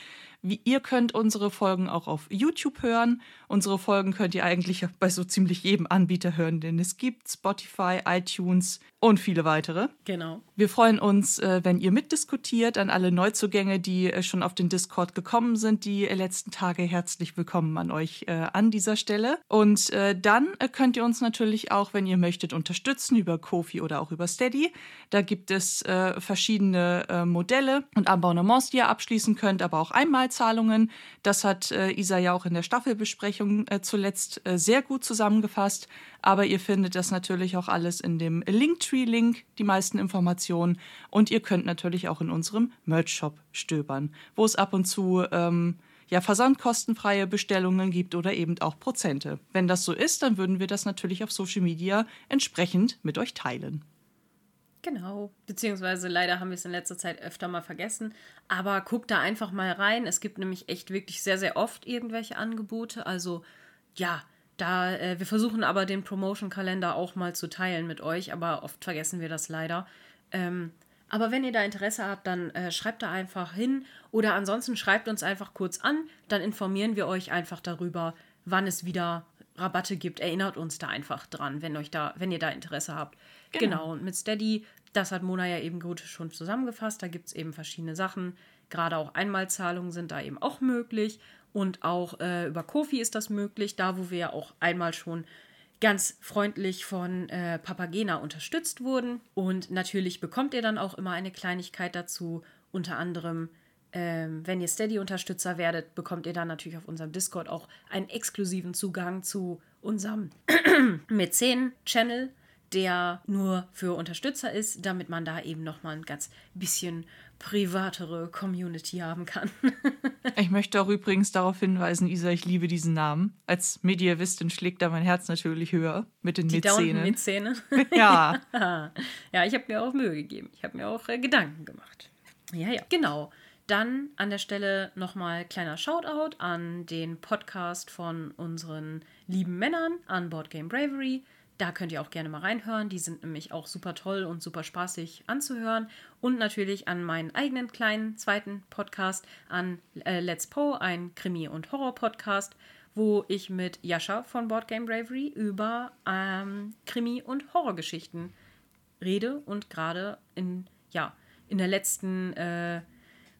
Wie, ihr könnt unsere Folgen auch auf YouTube hören. Unsere Folgen könnt ihr eigentlich bei so ziemlich jedem Anbieter hören, den es gibt. Spotify, iTunes, und viele weitere. Genau. Wir freuen uns, äh, wenn ihr mitdiskutiert, an alle Neuzugänge, die äh, schon auf den Discord gekommen sind, die letzten Tage. Herzlich willkommen an euch äh, an dieser Stelle. Und dann könnt ihr uns natürlich auch, wenn ihr möchtet, unterstützen über Kofi oder auch über Steady. Da gibt es verschiedene Modelle und Abonnements, die ihr abschließen könnt, aber auch Einmalzahlungen. Das hat Isa ja auch in der Staffelbesprechung zuletzt sehr gut zusammengefasst. Aber ihr findet das natürlich auch alles in dem Linktree-Link, die meisten Informationen. Und ihr könnt natürlich auch in unserem Merch-Shop stöbern, wo es ab und zu ähm, ja, versandkostenfreie Bestellungen gibt oder eben auch Prozente. Wenn das so ist, dann würden wir das natürlich auf Social Media entsprechend mit euch teilen. Genau. Beziehungsweise leider haben wir es in letzter Zeit öfter mal vergessen. Aber guckt da einfach mal rein. Es gibt nämlich echt wirklich sehr, sehr oft irgendwelche Angebote. Also ja, da, äh, wir versuchen aber den Promotion-Kalender auch mal zu teilen mit euch, aber oft vergessen wir das leider. Ähm, aber wenn ihr da Interesse habt, dann äh, schreibt da einfach hin oder ansonsten schreibt uns einfach kurz an, dann informieren wir euch einfach darüber, wann es wieder Rabatte gibt. Erinnert uns da einfach dran, wenn euch da, wenn ihr da Interesse habt. Genau, genau. und mit Steady, das hat Mona ja eben gut schon zusammengefasst, da gibt es eben verschiedene Sachen. Gerade auch Einmalzahlungen sind da eben auch möglich. Und auch äh, über Kofi ist das möglich, da wo wir ja auch einmal schon ganz freundlich von äh, Papagena unterstützt wurden. Und natürlich bekommt ihr dann auch immer eine Kleinigkeit dazu. Unter anderem, ähm, wenn ihr Steady-Unterstützer werdet, bekommt ihr dann natürlich auf unserem Discord auch einen exklusiven Zugang zu unserem Mäzen-Channel der nur für Unterstützer ist, damit man da eben nochmal ein ganz bisschen privatere Community haben kann. ich möchte auch übrigens darauf hinweisen, Isa, ich liebe diesen Namen. Als Mediavistin schlägt da mein Herz natürlich höher mit den Die Mäzenen. Mäzene. ja. ja, ich habe mir auch Mühe gegeben. Ich habe mir auch äh, Gedanken gemacht. Ja, ja, genau. Dann an der Stelle nochmal kleiner Shoutout an den Podcast von unseren lieben Männern an Board Game Bravery. Da könnt ihr auch gerne mal reinhören. Die sind nämlich auch super toll und super spaßig anzuhören. Und natürlich an meinen eigenen kleinen zweiten Podcast, an äh, Let's Poe, ein Krimi- und Horror-Podcast, wo ich mit Jascha von Board Game Bravery über ähm, Krimi- und Horrorgeschichten rede und gerade in, ja, in der letzten äh,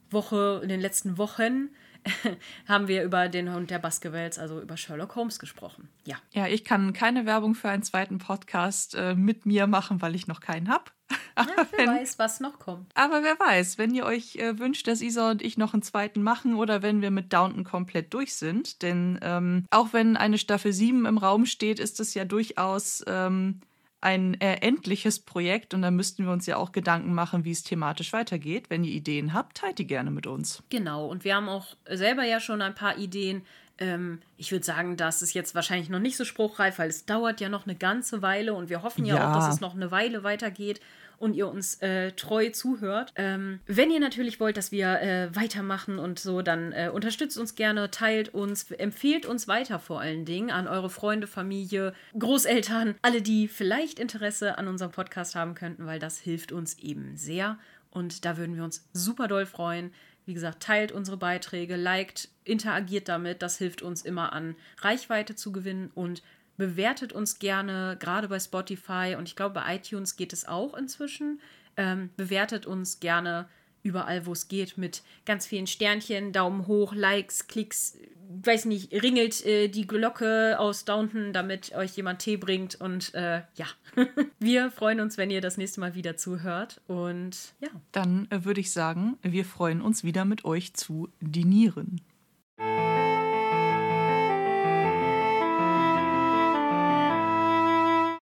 Woche, in den letzten Wochen haben wir über den Hund der Baskervilles, also über Sherlock Holmes gesprochen. Ja. Ja, ich kann keine Werbung für einen zweiten Podcast äh, mit mir machen, weil ich noch keinen habe. Ja, wer wenn, weiß, was noch kommt. Aber wer weiß, wenn ihr euch äh, wünscht, dass Isa und ich noch einen zweiten machen oder wenn wir mit Downton komplett durch sind. Denn ähm, auch wenn eine Staffel 7 im Raum steht, ist es ja durchaus ähm, ein äh, endliches Projekt und da müssten wir uns ja auch Gedanken machen, wie es thematisch weitergeht. Wenn ihr Ideen habt, teilt die gerne mit uns. Genau, und wir haben auch selber ja schon ein paar Ideen. Ähm, ich würde sagen, das ist jetzt wahrscheinlich noch nicht so spruchreif, weil es dauert ja noch eine ganze Weile und wir hoffen ja, ja. auch, dass es noch eine Weile weitergeht und ihr uns äh, treu zuhört. Ähm, wenn ihr natürlich wollt, dass wir äh, weitermachen und so, dann äh, unterstützt uns gerne, teilt uns, empfehlt uns weiter vor allen Dingen an eure Freunde, Familie, Großeltern, alle, die vielleicht Interesse an unserem Podcast haben könnten, weil das hilft uns eben sehr. Und da würden wir uns super doll freuen. Wie gesagt, teilt unsere Beiträge, liked, interagiert damit. Das hilft uns immer an Reichweite zu gewinnen und bewertet uns gerne, gerade bei Spotify und ich glaube bei iTunes geht es auch inzwischen. Ähm, bewertet uns gerne überall, wo es geht, mit ganz vielen Sternchen, Daumen hoch, Likes, Klicks, weiß nicht, ringelt äh, die Glocke aus Downton, damit euch jemand Tee bringt. Und äh, ja, wir freuen uns, wenn ihr das nächste Mal wieder zuhört. Und ja. Dann äh, würde ich sagen, wir freuen uns wieder mit euch zu dinieren.